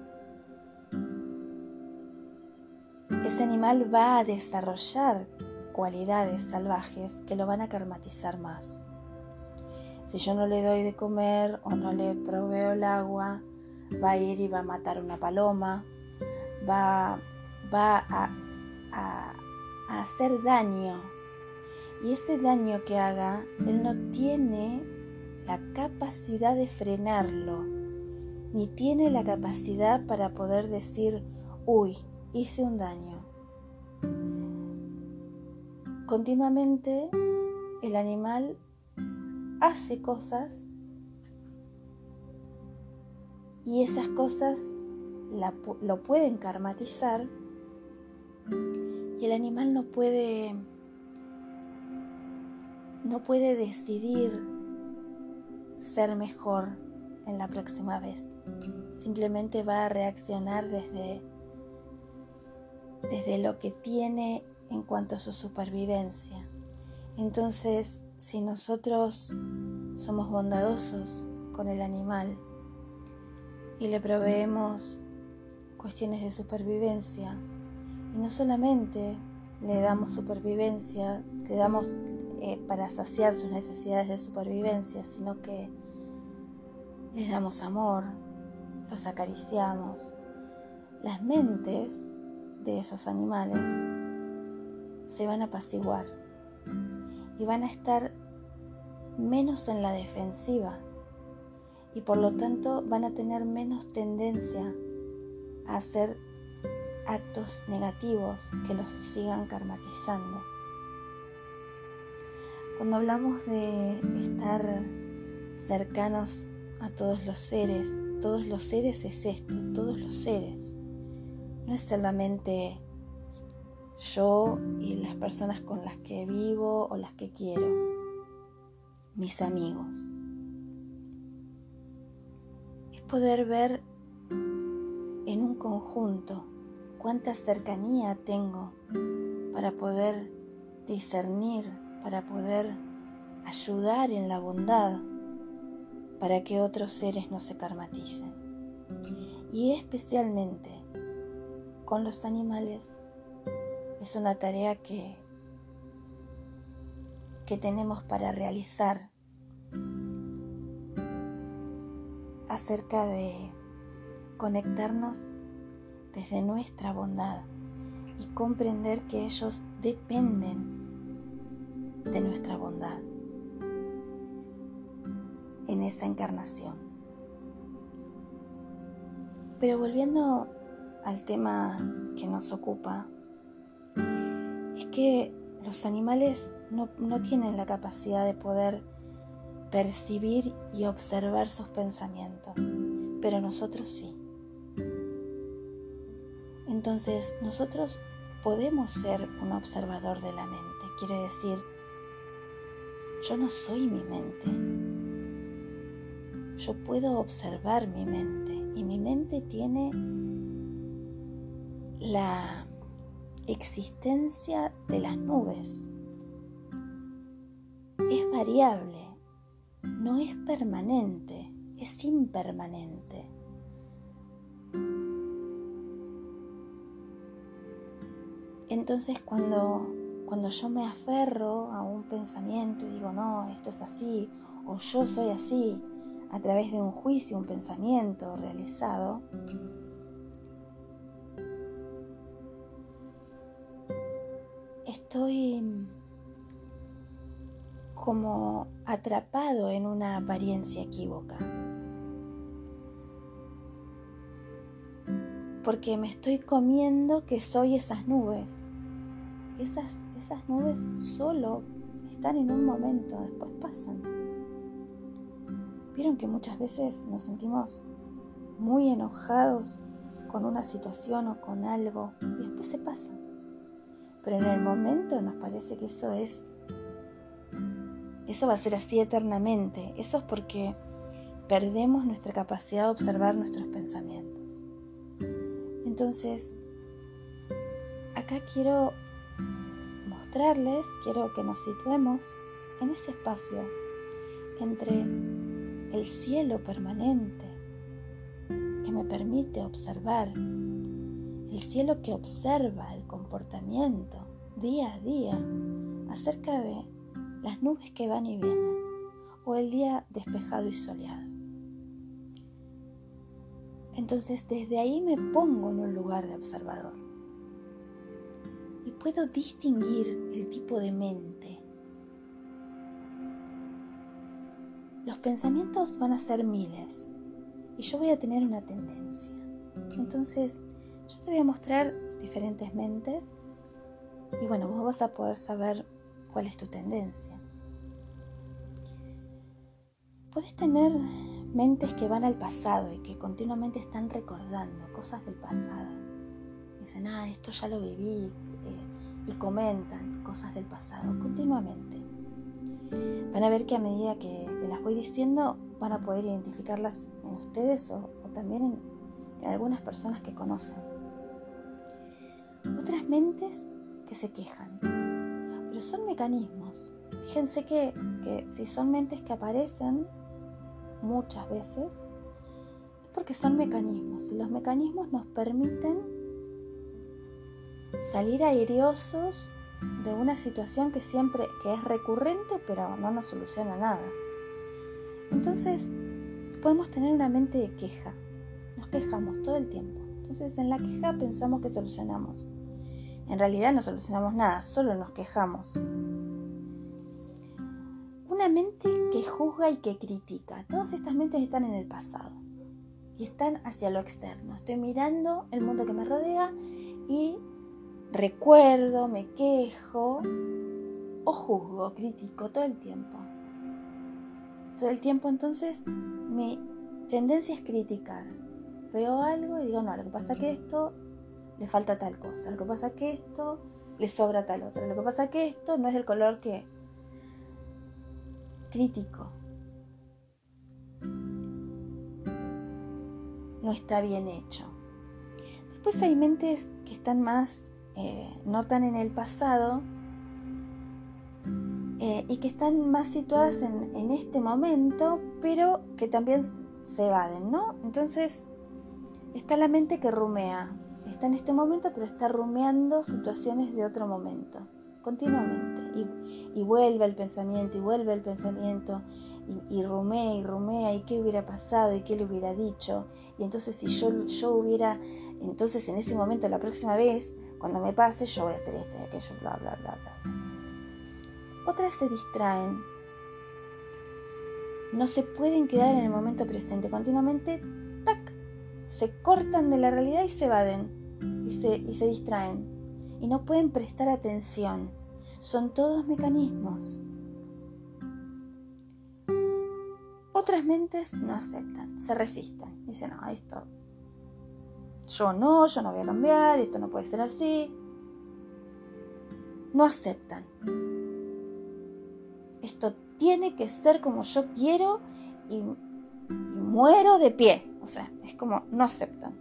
ese animal va a desarrollar cualidades salvajes que lo van a karmatizar más. Si yo no le doy de comer o no le proveo el agua, va a ir y va a matar una paloma, va, va a, a hacer daño. Y ese daño que haga, él no tiene la capacidad de frenarlo, ni tiene la capacidad para poder decir, uy, hice un daño. Continuamente el animal hace cosas y esas cosas lo pueden karmatizar y el animal no puede no puede decidir ser mejor en la próxima vez. Simplemente va a reaccionar desde desde lo que tiene en cuanto a su supervivencia. Entonces, si nosotros somos bondadosos con el animal y le proveemos cuestiones de supervivencia, y no solamente le damos supervivencia, le damos eh, para saciar sus necesidades de supervivencia, sino que les damos amor, los acariciamos. Las mentes de esos animales se van a apaciguar y van a estar menos en la defensiva y por lo tanto van a tener menos tendencia a hacer actos negativos que los sigan karmatizando. Cuando hablamos de estar cercanos a todos los seres, todos los seres es esto, todos los seres. No es solamente yo y las personas con las que vivo o las que quiero, mis amigos. Es poder ver en un conjunto cuánta cercanía tengo para poder discernir, para poder ayudar en la bondad, para que otros seres no se karmaticen. Y especialmente con los animales es una tarea que, que tenemos para realizar acerca de conectarnos desde nuestra bondad y comprender que ellos dependen de nuestra bondad en esa encarnación. Pero volviendo al tema que nos ocupa, que los animales no, tienen la capacidad de poder percibir y observar sus pensamientos, pero nosotros sí. Entonces nosotros podemos ser un observador de la mente. Quiere decir, yo no soy mi mente. Yo puedo observar mi mente y mi mente tiene la existencia de las nubes. Es variable, no es permanente, es impermanente. Entonces cuando, cuando yo me aferro a un pensamiento y digo, no, esto es así, o yo soy así, a través de un juicio, un pensamiento realizado, estoy como atrapado en una apariencia equívoca. Porque me estoy comiendo que soy esas nubes. Esas, esas nubes solo están en un momento, después pasan. Vieron que muchas veces nos sentimos muy enojados con una situación o con algo y después se pasa. Pero en el momento nos parece que eso es, eso va a ser así eternamente. Eso es porque perdemos nuestra capacidad de observar nuestros pensamientos. Entonces, acá quiero mostrarles, quiero que nos situemos en ese espacio entre el cielo permanente que me permite observar el cielo que observa el comportamiento día a día acerca de las nubes que van y vienen o el día despejado y soleado. Entonces desde ahí me pongo en un lugar de observador y puedo distinguir el tipo de mente. Los pensamientos van a ser miles y yo voy a tener una tendencia. Entonces, yo te voy a mostrar diferentes mentes y bueno, vos vas a poder saber cuál es tu tendencia. Puedes tener mentes que van al pasado y que continuamente están recordando cosas del pasado. Dicen, ah, esto ya lo viví eh, y comentan cosas del pasado continuamente. Van a ver que a medida que, las voy diciendo van a poder identificarlas en ustedes o, también en algunas personas que conocen otras mentes que se quejan. Pero son mecanismos. Fíjense que, si son mentes que aparecen muchas veces, es porque son mecanismos. Y los mecanismos nos permiten salir airiosos de una situación que siempre que es recurrente pero no nos soluciona nada. Entonces, podemos tener una mente de queja. Nos quejamos todo el tiempo. Entonces, en la queja pensamos que solucionamos. En realidad no solucionamos nada, solo nos quejamos. Una mente que juzga y que critica. Todas estas mentes están en el pasado y están hacia lo externo. Estoy mirando el mundo que me rodea y recuerdo, me quejo o juzgo, critico todo el tiempo. Todo el tiempo entonces mi tendencia es criticar. Veo algo y digo, no, lo que pasa es que esto le falta tal cosa. Lo que pasa es que esto le sobra tal otra. Lo que pasa es que esto no es el color que crítico. No está bien hecho. Después hay mentes que están más, eh, no tan en el pasado eh, y que están más situadas en, en este momento, pero que también se evaden, ¿no? Entonces está la mente que rumea, está en este momento, pero está rumeando situaciones de otro momento, continuamente. Y, vuelve el pensamiento, y vuelve el pensamiento, y, rumea, y rumea, y qué hubiera pasado, y qué le hubiera dicho. Y entonces si yo, yo hubiera, entonces en ese momento, la próxima vez, cuando me pase, yo voy a hacer esto y aquello, bla, bla, bla, bla. Otras se distraen. No se pueden quedar en el momento presente. Continuamente, se cortan de la realidad y se evaden y se, distraen y no pueden prestar atención. Son todos mecanismos. Otras mentes no aceptan, se resisten. Dicen, no, esto, yo no, yo no voy a cambiar, esto no puede ser así. No aceptan. Esto tiene que ser como yo quiero y, y muero de pie. O sea, es como no aceptan.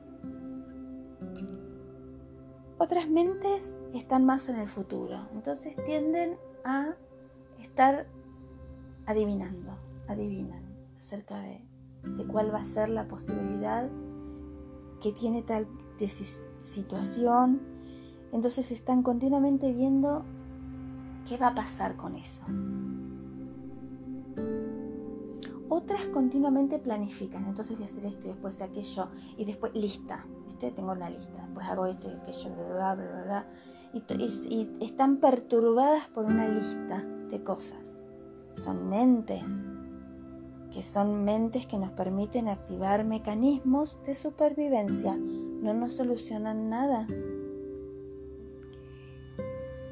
Otras mentes están más en el futuro, entonces tienden a estar adivinando, adivinan acerca de, cuál va a ser la posibilidad que tiene tal situación. Entonces están continuamente viendo qué va a pasar con eso. Otras continuamente planifican, entonces voy a hacer esto y después de aquello y después lista, ¿viste? Tengo una lista, después hago esto y aquello, bla, bla, bla, bla. y están perturbadas por una lista de cosas. Son mentes que son mentes que nos permiten activar mecanismos de supervivencia, no nos solucionan nada.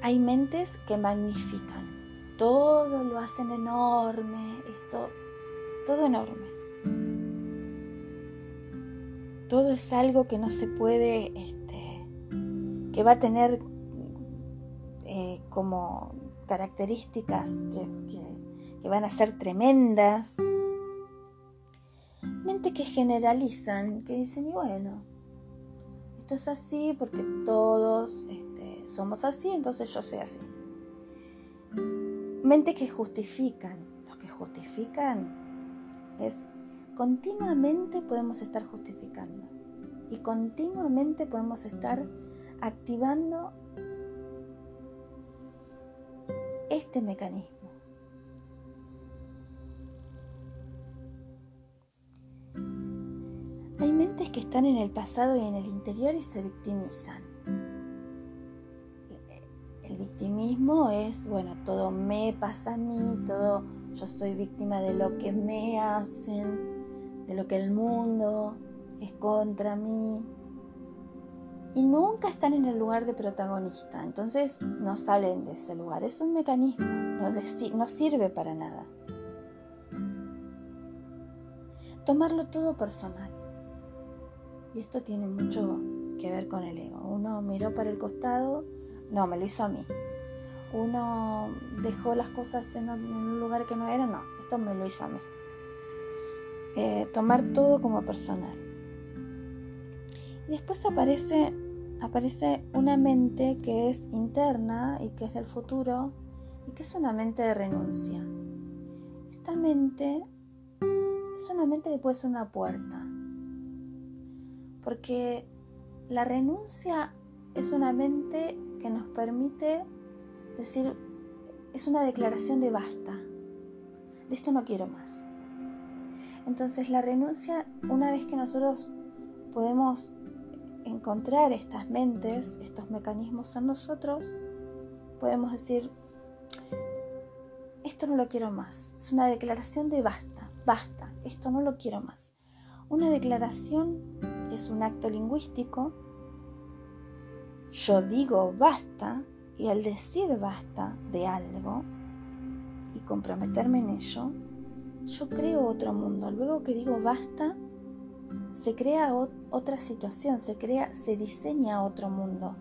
Hay mentes que magnifican, todo lo hacen enorme, esto, todo enorme. Todo es algo que no se puede, este, que va a tener eh, como características que van a ser tremendas, que generalizan, que dicen, y bueno, esto es así porque todos este, somos así, entonces yo soy así. Mente que justifican. Los que justifican es continuamente podemos estar justificando y continuamente podemos estar activando este mecanismo. Hay mentes que están en el pasado y en el interior y se victimizan. El victimismo es, bueno, todo me pasa a mí, todo yo soy víctima de lo que me hacen, de lo que el mundo es contra mí. Y nunca están en el lugar de protagonista, entonces no salen de ese lugar. Es un mecanismo, no, no sirve para nada. Tomarlo todo personal. Y esto tiene mucho que ver con el ego. Uno miró para el costado, no, me lo hizo a mí. Uno dejó las cosas en un lugar que no era, no, esto me lo hizo a mí. Eh, tomar todo como personal. Y después aparece, aparece una mente que es interna y que es del futuro y que es una mente de renuncia. Esta mente es una mente que puede ser una puerta porque la renuncia es una mente que nos permite decir, es una declaración de basta, de esto no quiero más. Entonces la renuncia, una vez que nosotros podemos encontrar estas mentes, estos mecanismos en nosotros, podemos decir, esto no lo quiero más. Es una declaración de basta, basta, esto no lo quiero más. Una declaración es un acto lingüístico. Yo digo basta y al decir basta de algo y comprometerme en ello, yo creo otro mundo. Luego que digo basta, se crea otra situación, se crea, se diseña otro mundo.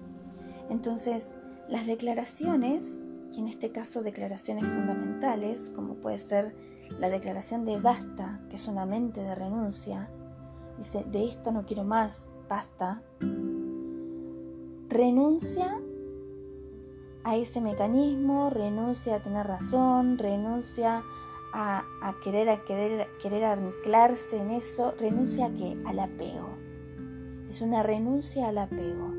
Entonces, las declaraciones, y en este caso declaraciones fundamentales, como puede ser la declaración de basta, que es una mente de renuncia, dice, de esto no quiero más, basta, renuncia a ese mecanismo, renuncia a tener razón, renuncia a, querer, a querer, querer anclarse en eso, renuncia a qué? Al apego. Es una renuncia al apego,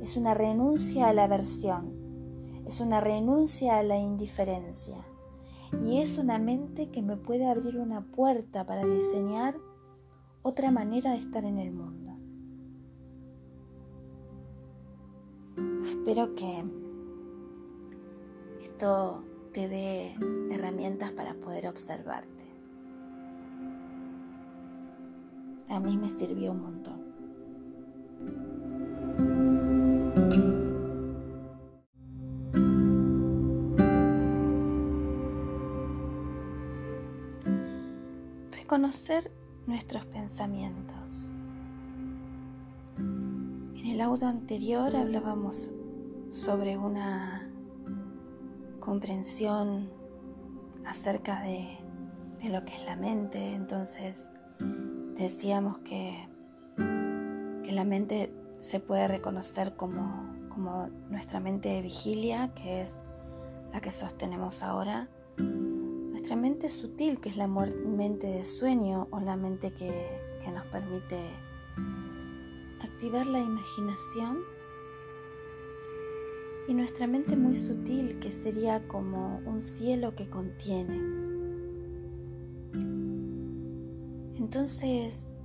es una renuncia a la aversión, es una renuncia a la indiferencia. Y es una mente que me puede abrir una puerta para diseñar otra manera de estar en el mundo. Espero que esto te dé herramientas para poder observarte. A mí me sirvió un montón. Reconocer nuestros pensamientos. En el audio anterior hablábamos sobre una comprensión acerca de, de, lo que es la mente, entonces decíamos que, que la mente se puede reconocer como, como nuestra mente de vigilia, que es la que sostenemos ahora, nuestra mente sutil, que es la mente de sueño o la mente que, que nos permite activar la imaginación, y nuestra mente muy sutil, que sería como un cielo que contiene. Entonces,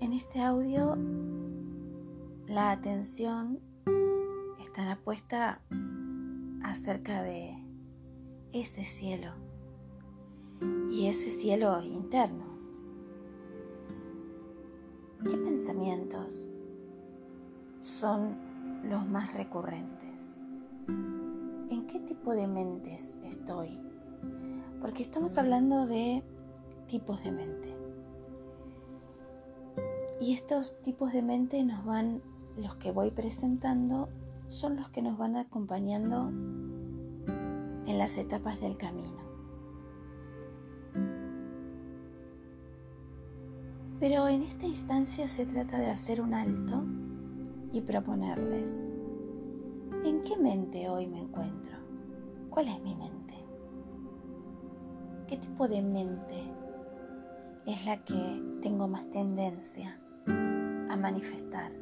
en este audio, la atención estará puesta acerca de ese cielo y ese cielo interno. ¿Qué pensamientos son los más recurrentes? ¿En qué tipo de mentes estoy? Porque estamos hablando de tipos de mente. Y estos tipos de mente nos van, los que voy presentando, son los que nos van acompañando en las etapas del camino. Pero en esta instancia se trata de hacer un alto y proponerles, ¿en qué mente hoy me encuentro? ¿Cuál es mi mente? ¿Qué tipo de mente es la que tengo más tendencia a manifestar?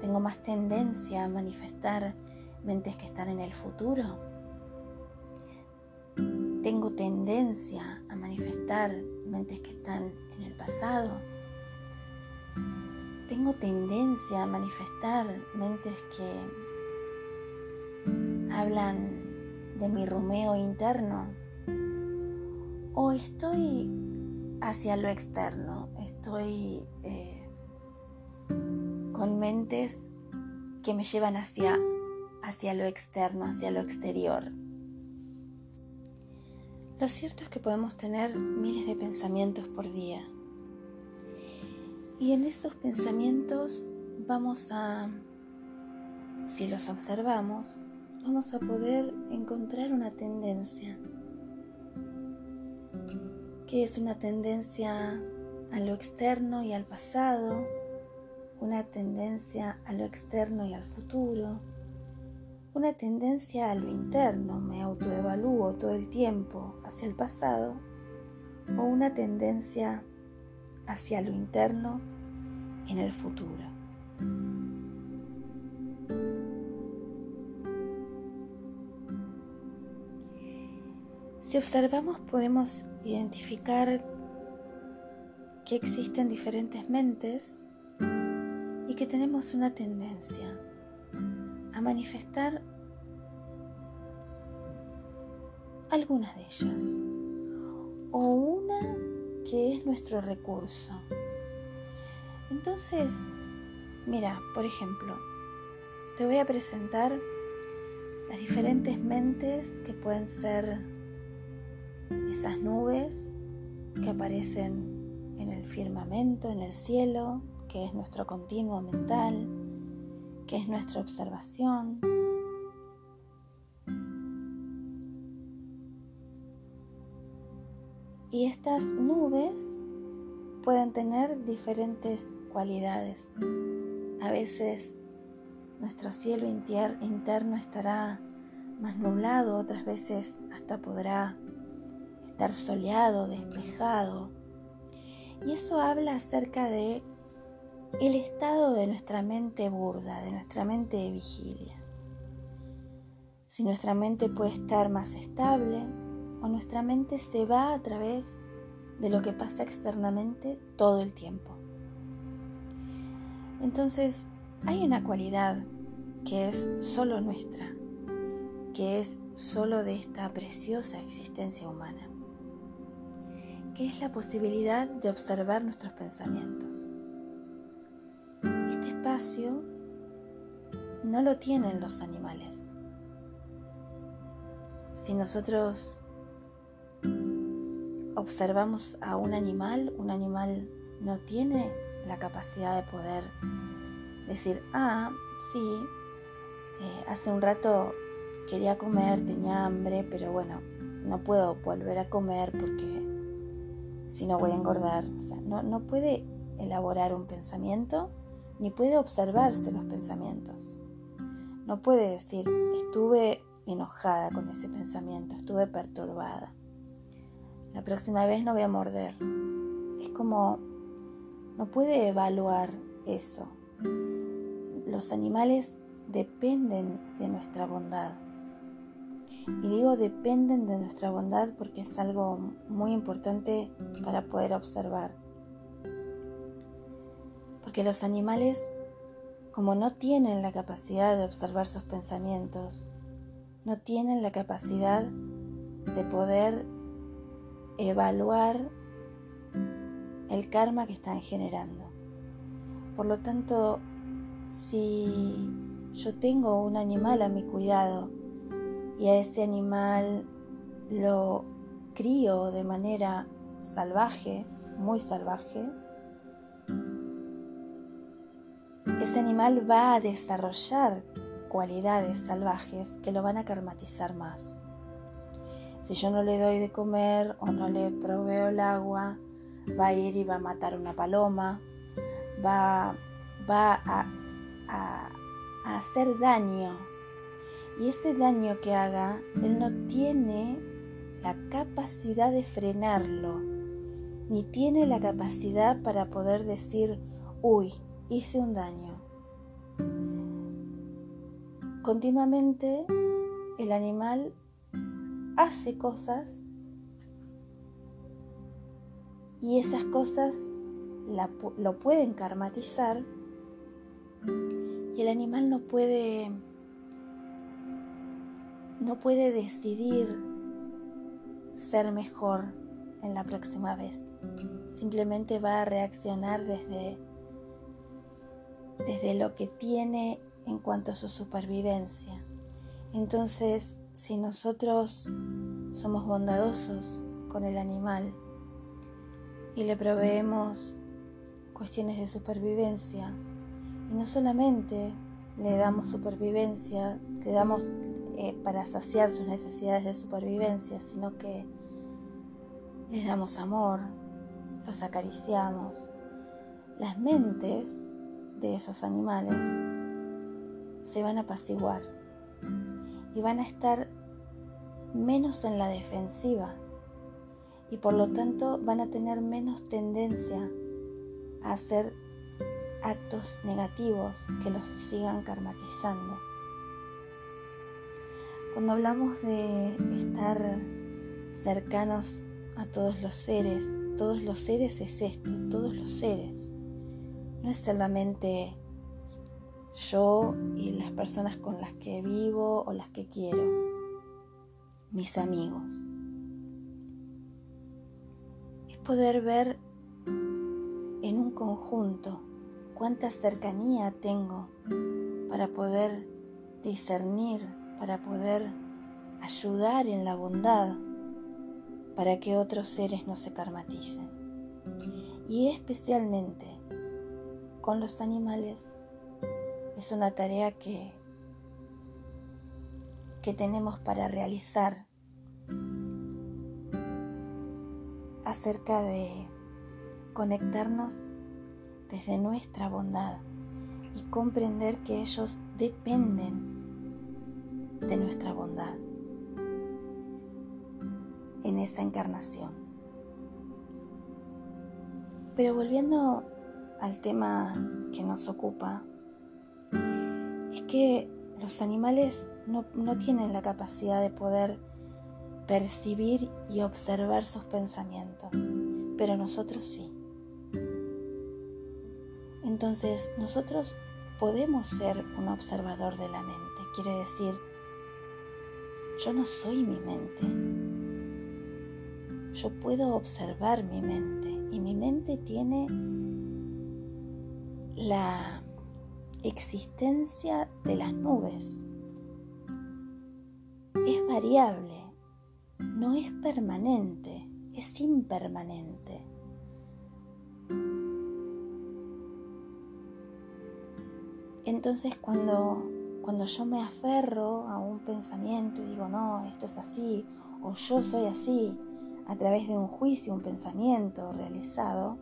¿Tengo más tendencia a manifestar mentes que están en el futuro? tengo tendencia a manifestar mentes que están en el pasado. Tengo tendencia a manifestar mentes que hablan de mi rumeo interno. O estoy hacia lo externo, estoy eh, con mentes que me llevan hacia, hacia lo externo, hacia lo exterior. Lo cierto es que podemos tener miles de pensamientos por día. Y en estos pensamientos vamos a, si los observamos, vamos a poder encontrar una tendencia. que es una tendencia a lo externo y al pasado? Una tendencia a lo externo y al futuro una tendencia a lo interno, me autoevalúo todo el tiempo hacia el pasado, o una tendencia hacia lo interno en el futuro. Si observamos podemos identificar que existen diferentes mentes y que tenemos una tendencia a manifestar algunas de ellas o una que es nuestro recurso. Entonces, mira, por ejemplo, te voy a presentar las diferentes mentes que pueden ser esas nubes que aparecen en el firmamento, en el cielo, que es nuestro continuo mental, que es nuestra observación. Y estas nubes pueden tener diferentes cualidades. A veces nuestro cielo interno estará más nublado, otras veces hasta podrá estar soleado, despejado. Y eso habla acerca de el estado de nuestra mente burda, de nuestra mente de vigilia. Si nuestra mente puede estar más estable o nuestra mente se va a través de lo que pasa externamente todo el tiempo. Entonces, hay una cualidad que es solo nuestra, que es solo de esta preciosa existencia humana, que es la posibilidad de observar nuestros pensamientos espacio no lo tienen los animales. Si nosotros observamos a un animal, un animal no tiene la capacidad de poder decir, ah, sí, eh, hace un rato quería comer, tenía hambre, pero bueno, no puedo volver a comer porque si no voy a engordar. No, no puede elaborar un pensamiento ni puede observarse los pensamientos. No puede decir, estuve enojada con ese pensamiento, estuve perturbada. La próxima vez no voy a morder. Es como, no puede evaluar eso. Los animales dependen de nuestra bondad. Y digo dependen de nuestra bondad porque es algo muy importante para poder observar. Porque los animales, como no tienen la capacidad de observar sus pensamientos, no tienen la capacidad de poder evaluar el karma que están generando. Por lo tanto, si yo tengo un animal a mi cuidado y a ese animal lo crío de manera salvaje, muy salvaje, ese animal va a desarrollar cualidades salvajes que lo van a karmatizar más. Si yo no le doy de comer o no le proveo el agua, va a ir y va a matar una paloma, va, va a, a, a hacer daño. Y ese daño que haga, él no tiene la capacidad de frenarlo, ni tiene la capacidad para poder decir, uy, hice un daño. Continuamente el animal hace cosas y esas cosas lo pueden karmatizar y el animal no puede no puede decidir ser mejor en la próxima vez. Simplemente va a reaccionar desde desde lo que tiene en cuanto a su supervivencia. Entonces, si nosotros somos bondadosos con el animal y le proveemos cuestiones de supervivencia, y no solamente le damos supervivencia, le damos eh, para saciar sus necesidades de supervivencia, sino que les damos amor, los acariciamos. Las mentes de esos animales se van a apaciguar y van a estar menos en la defensiva y por lo tanto van a tener menos tendencia a hacer actos negativos que los sigan karmatizando. Cuando hablamos de estar cercanos a todos los seres, todos los seres es esto, todos los seres. No es solamente yo y las personas con las que vivo o las que quiero, mis amigos. Poder ver en un conjunto cuánta cercanía tengo para poder discernir, para poder ayudar en la bondad, para que otros seres no se karmaticen. Y especialmente con los animales es una tarea que, que tenemos para realizar acerca de conectarnos desde nuestra bondad y comprender que ellos dependen de nuestra bondad en esa encarnación. Pero volviendo al tema que nos ocupa, es que los animales no, tienen la capacidad de poder percibir y observar sus pensamientos, pero nosotros sí. Entonces nosotros podemos ser un observador de la mente, quiere decir, yo no soy mi mente, yo puedo observar mi mente y mi mente tiene la existencia de las nubes. Es variable, no es permanente es impermanente. Entonces cuando, cuando yo me aferro a un pensamiento y digo, no, esto es así, o yo soy así, a través de un juicio, un pensamiento realizado,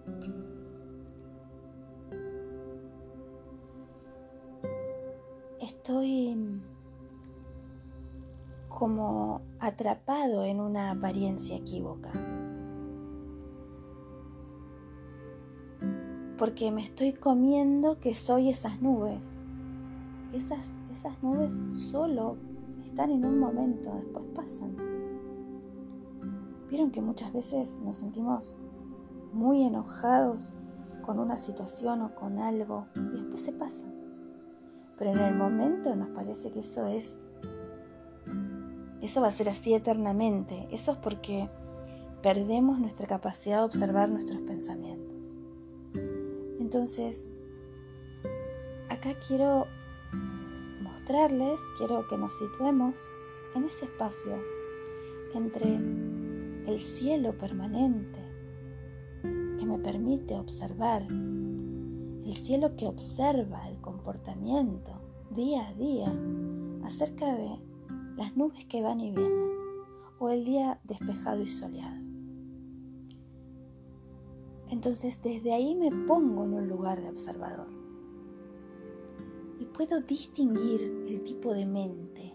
estoy como atrapado en una apariencia equívoca. Porque me estoy comiendo que soy esas nubes. Esas, esas nubes solo están en un momento, después pasan. Vieron que muchas veces nos sentimos muy enojados con una situación o con algo y después se pasa. Pero en el momento nos parece que eso es eso va a ser así eternamente. Eso es porque perdemos nuestra capacidad de observar nuestros pensamientos. Entonces, acá quiero mostrarles, quiero que nos situemos en ese espacio entre el cielo permanente que me permite observar, el cielo que observa el comportamiento día a día acerca de las nubes que van y vienen, o el día despejado y soleado. Entonces desde ahí me pongo en un lugar de observador y puedo distinguir el tipo de mente.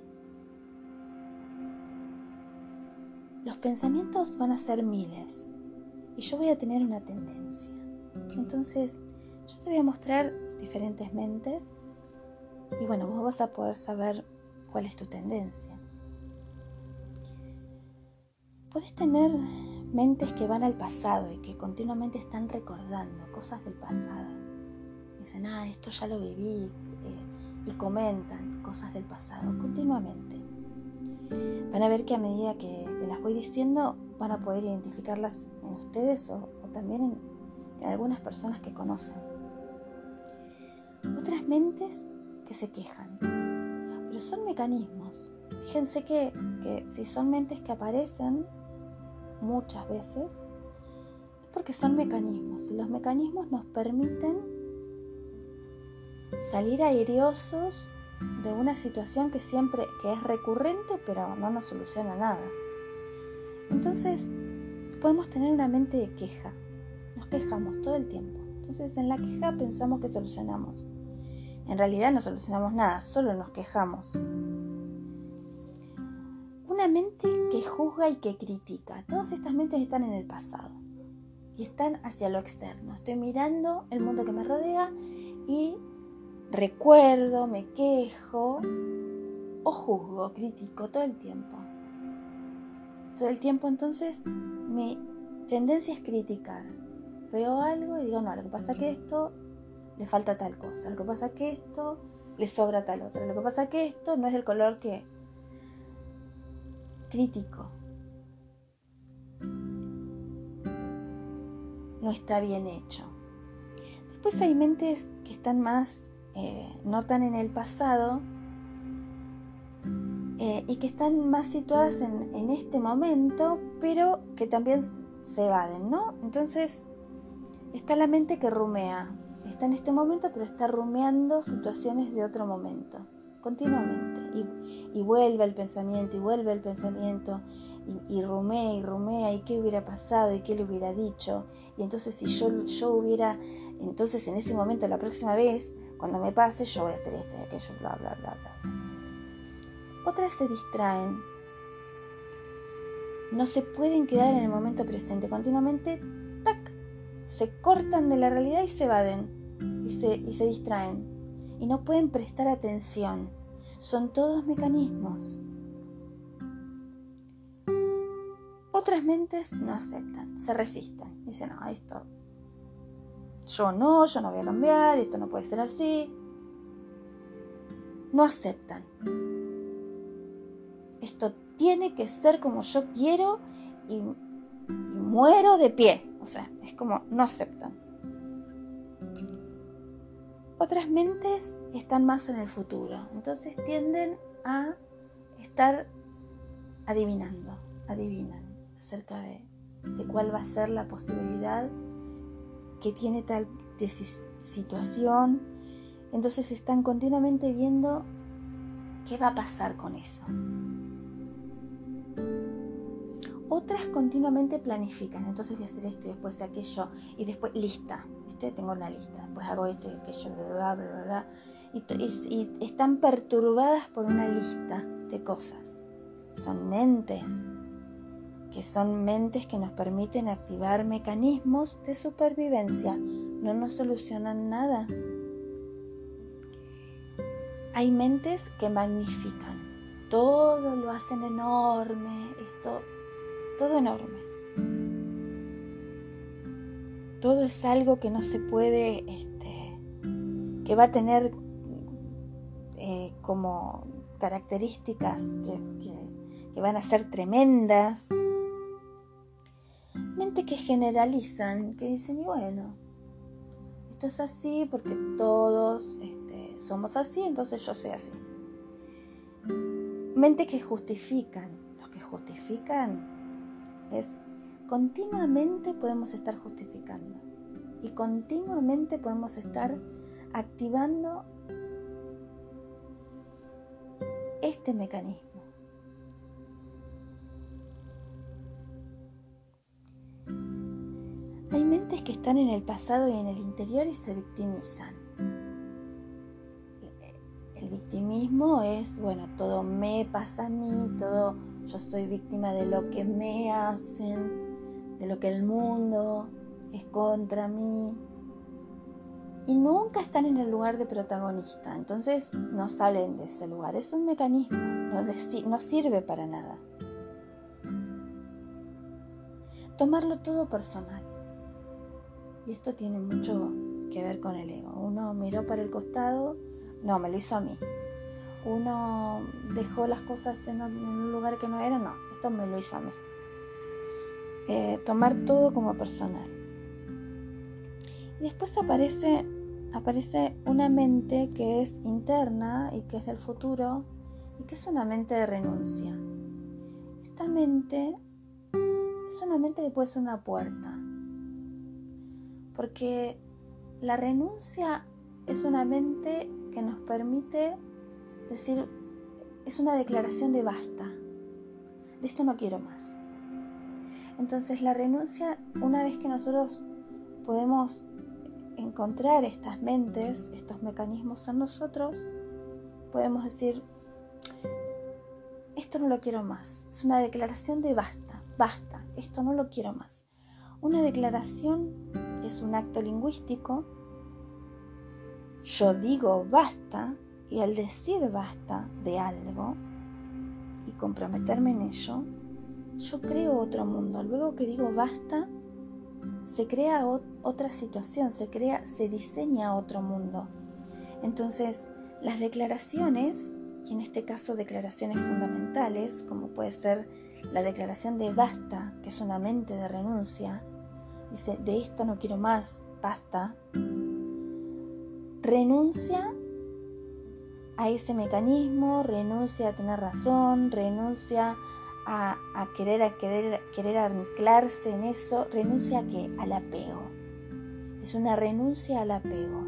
Los pensamientos van a ser miles y yo voy a tener una tendencia. Entonces yo te voy a mostrar diferentes mentes y bueno, vos vas a poder saber cuál es tu tendencia. Puedes tener mentes que van al pasado y que continuamente están recordando cosas del pasado. Dicen, ah, esto ya lo viví. Eh, y comentan cosas del pasado continuamente. Van a ver que a medida que, las voy diciendo, van a poder identificarlas en ustedes o, también en algunas personas que conocen. Otras mentes que se quejan, pero son mecanismos. Fíjense que, que si son mentes que aparecen muchas veces, es porque son mecanismos. Y los mecanismos nos permiten salir airiosos de una situación que siempre que es recurrente, pero no nos soluciona nada. Entonces, podemos tener una mente de queja. Nos quejamos todo el tiempo. Entonces, en la queja pensamos que solucionamos. En realidad no solucionamos nada, solo nos quejamos. Una mente que juzga y que critica. Todas estas mentes están en el pasado y están hacia lo externo. Estoy mirando el mundo que me rodea y recuerdo, me quejo o juzgo, critico todo el tiempo. Todo el tiempo entonces mi tendencia es criticar. Veo algo y digo, no, lo que pasa es que esto le falta tal cosa, lo que pasa que esto le sobra tal otra, lo que pasa que esto no es el color que crítico. No está bien hecho. Después hay mentes que están más, eh, no tan en el pasado eh, y que están más situadas en, en este momento, pero que también se evaden, ¿no? Entonces está la mente que rumea, está en este momento, pero está rumeando situaciones de otro momento, continuamente y, vuelve el pensamiento y vuelve el pensamiento y, rumea y rumea y qué hubiera pasado y qué le hubiera dicho. Y entonces si yo, yo hubiera, entonces en ese momento, la próxima vez, cuando me pase, yo voy a hacer esto y aquello, bla, bla, bla, bla. Otras se distraen. No se pueden quedar en el momento presente. Continuamente, se cortan de la realidad y se evaden y se, y se distraen. Y no pueden prestar atención son todos mecanismos. Otras mentes no aceptan, se resisten. Dicen, no, esto, yo no, yo no voy a cambiar, esto no puede ser así. No aceptan. Esto tiene que ser como yo quiero y, y muero de pie. O sea, es como no aceptan. Otras mentes están más en el futuro, entonces tienden a estar adivinando, adivinan acerca de de cuál va a ser la posibilidad que tiene tal situación. Entonces están continuamente viendo qué va a pasar con eso. Otras continuamente planifican, entonces voy a hacer esto y después de aquello y después lista, ¿viste? Tengo una lista, después hago esto y aquello, bla, bla, bla. y están perturbadas por una lista de cosas. Son mentes que son mentes que nos permiten activar mecanismos de supervivencia, no nos solucionan nada. Hay mentes que magnifican, todo lo hacen enorme, esto, todo enorme. Todo es algo que no se puede, este, que va a tener eh, como características que van a ser tremendas, mente que generalizan, que dicen, y bueno, esto es así porque todos este, somos así, entonces yo soy así. Mente que justifican. Los que justifican es continuamente podemos estar justificando y continuamente podemos estar activando este mecanismo. Hay mentes que están en el pasado y en el interior y se victimizan. El victimismo es, bueno, todo me pasa a mí, todo yo soy víctima de lo que me hacen, de lo que el mundo es contra mí. Y nunca están en el lugar de protagonista, entonces no salen de ese lugar. Es un mecanismo, no, no sirve para nada. Tomarlo todo personal. Y esto tiene mucho que ver con el ego. Uno miró para el costado, no, me lo hizo a mí. Uno dejó las cosas en un lugar que no era, no, esto me lo hizo a mí. Eh, tomar todo como personal. Y después aparece, aparece una mente que es interna y que es del futuro y que es una mente de renuncia. Esta mente es una mente que puede ser una puerta porque la renuncia es una mente que nos permite decir, es una declaración de basta, de esto no quiero más. Entonces la renuncia, una vez que nosotros podemos encontrar estas mentes, estos mecanismos en nosotros, podemos decir, esto no lo quiero más. Es una declaración de basta, basta, esto no lo quiero más. Una declaración es un acto lingüístico. Yo digo basta y al decir basta de algo y comprometerme en ello, yo creo otro mundo. Luego que digo basta, se crea otra situación, se crea, se diseña otro mundo. Entonces, las declaraciones, y en este caso declaraciones fundamentales, como puede ser la declaración de basta, que es una mente de renuncia, dice, de esto no quiero más, basta, renuncia a ese mecanismo, renuncia a tener razón, renuncia a, querer, a querer, querer anclarse en eso, renuncia a qué? Al apego. Es una renuncia al apego,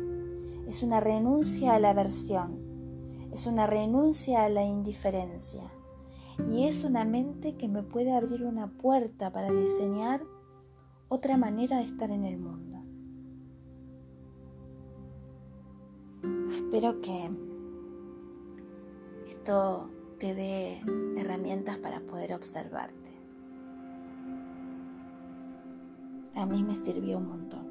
es una renuncia a la aversión, es una renuncia a la indiferencia. Y es una mente que me puede abrir una puerta para diseñar otra manera de estar en el mundo. Espero que esto te dé herramientas para poder observarte. A mí me sirvió un montón.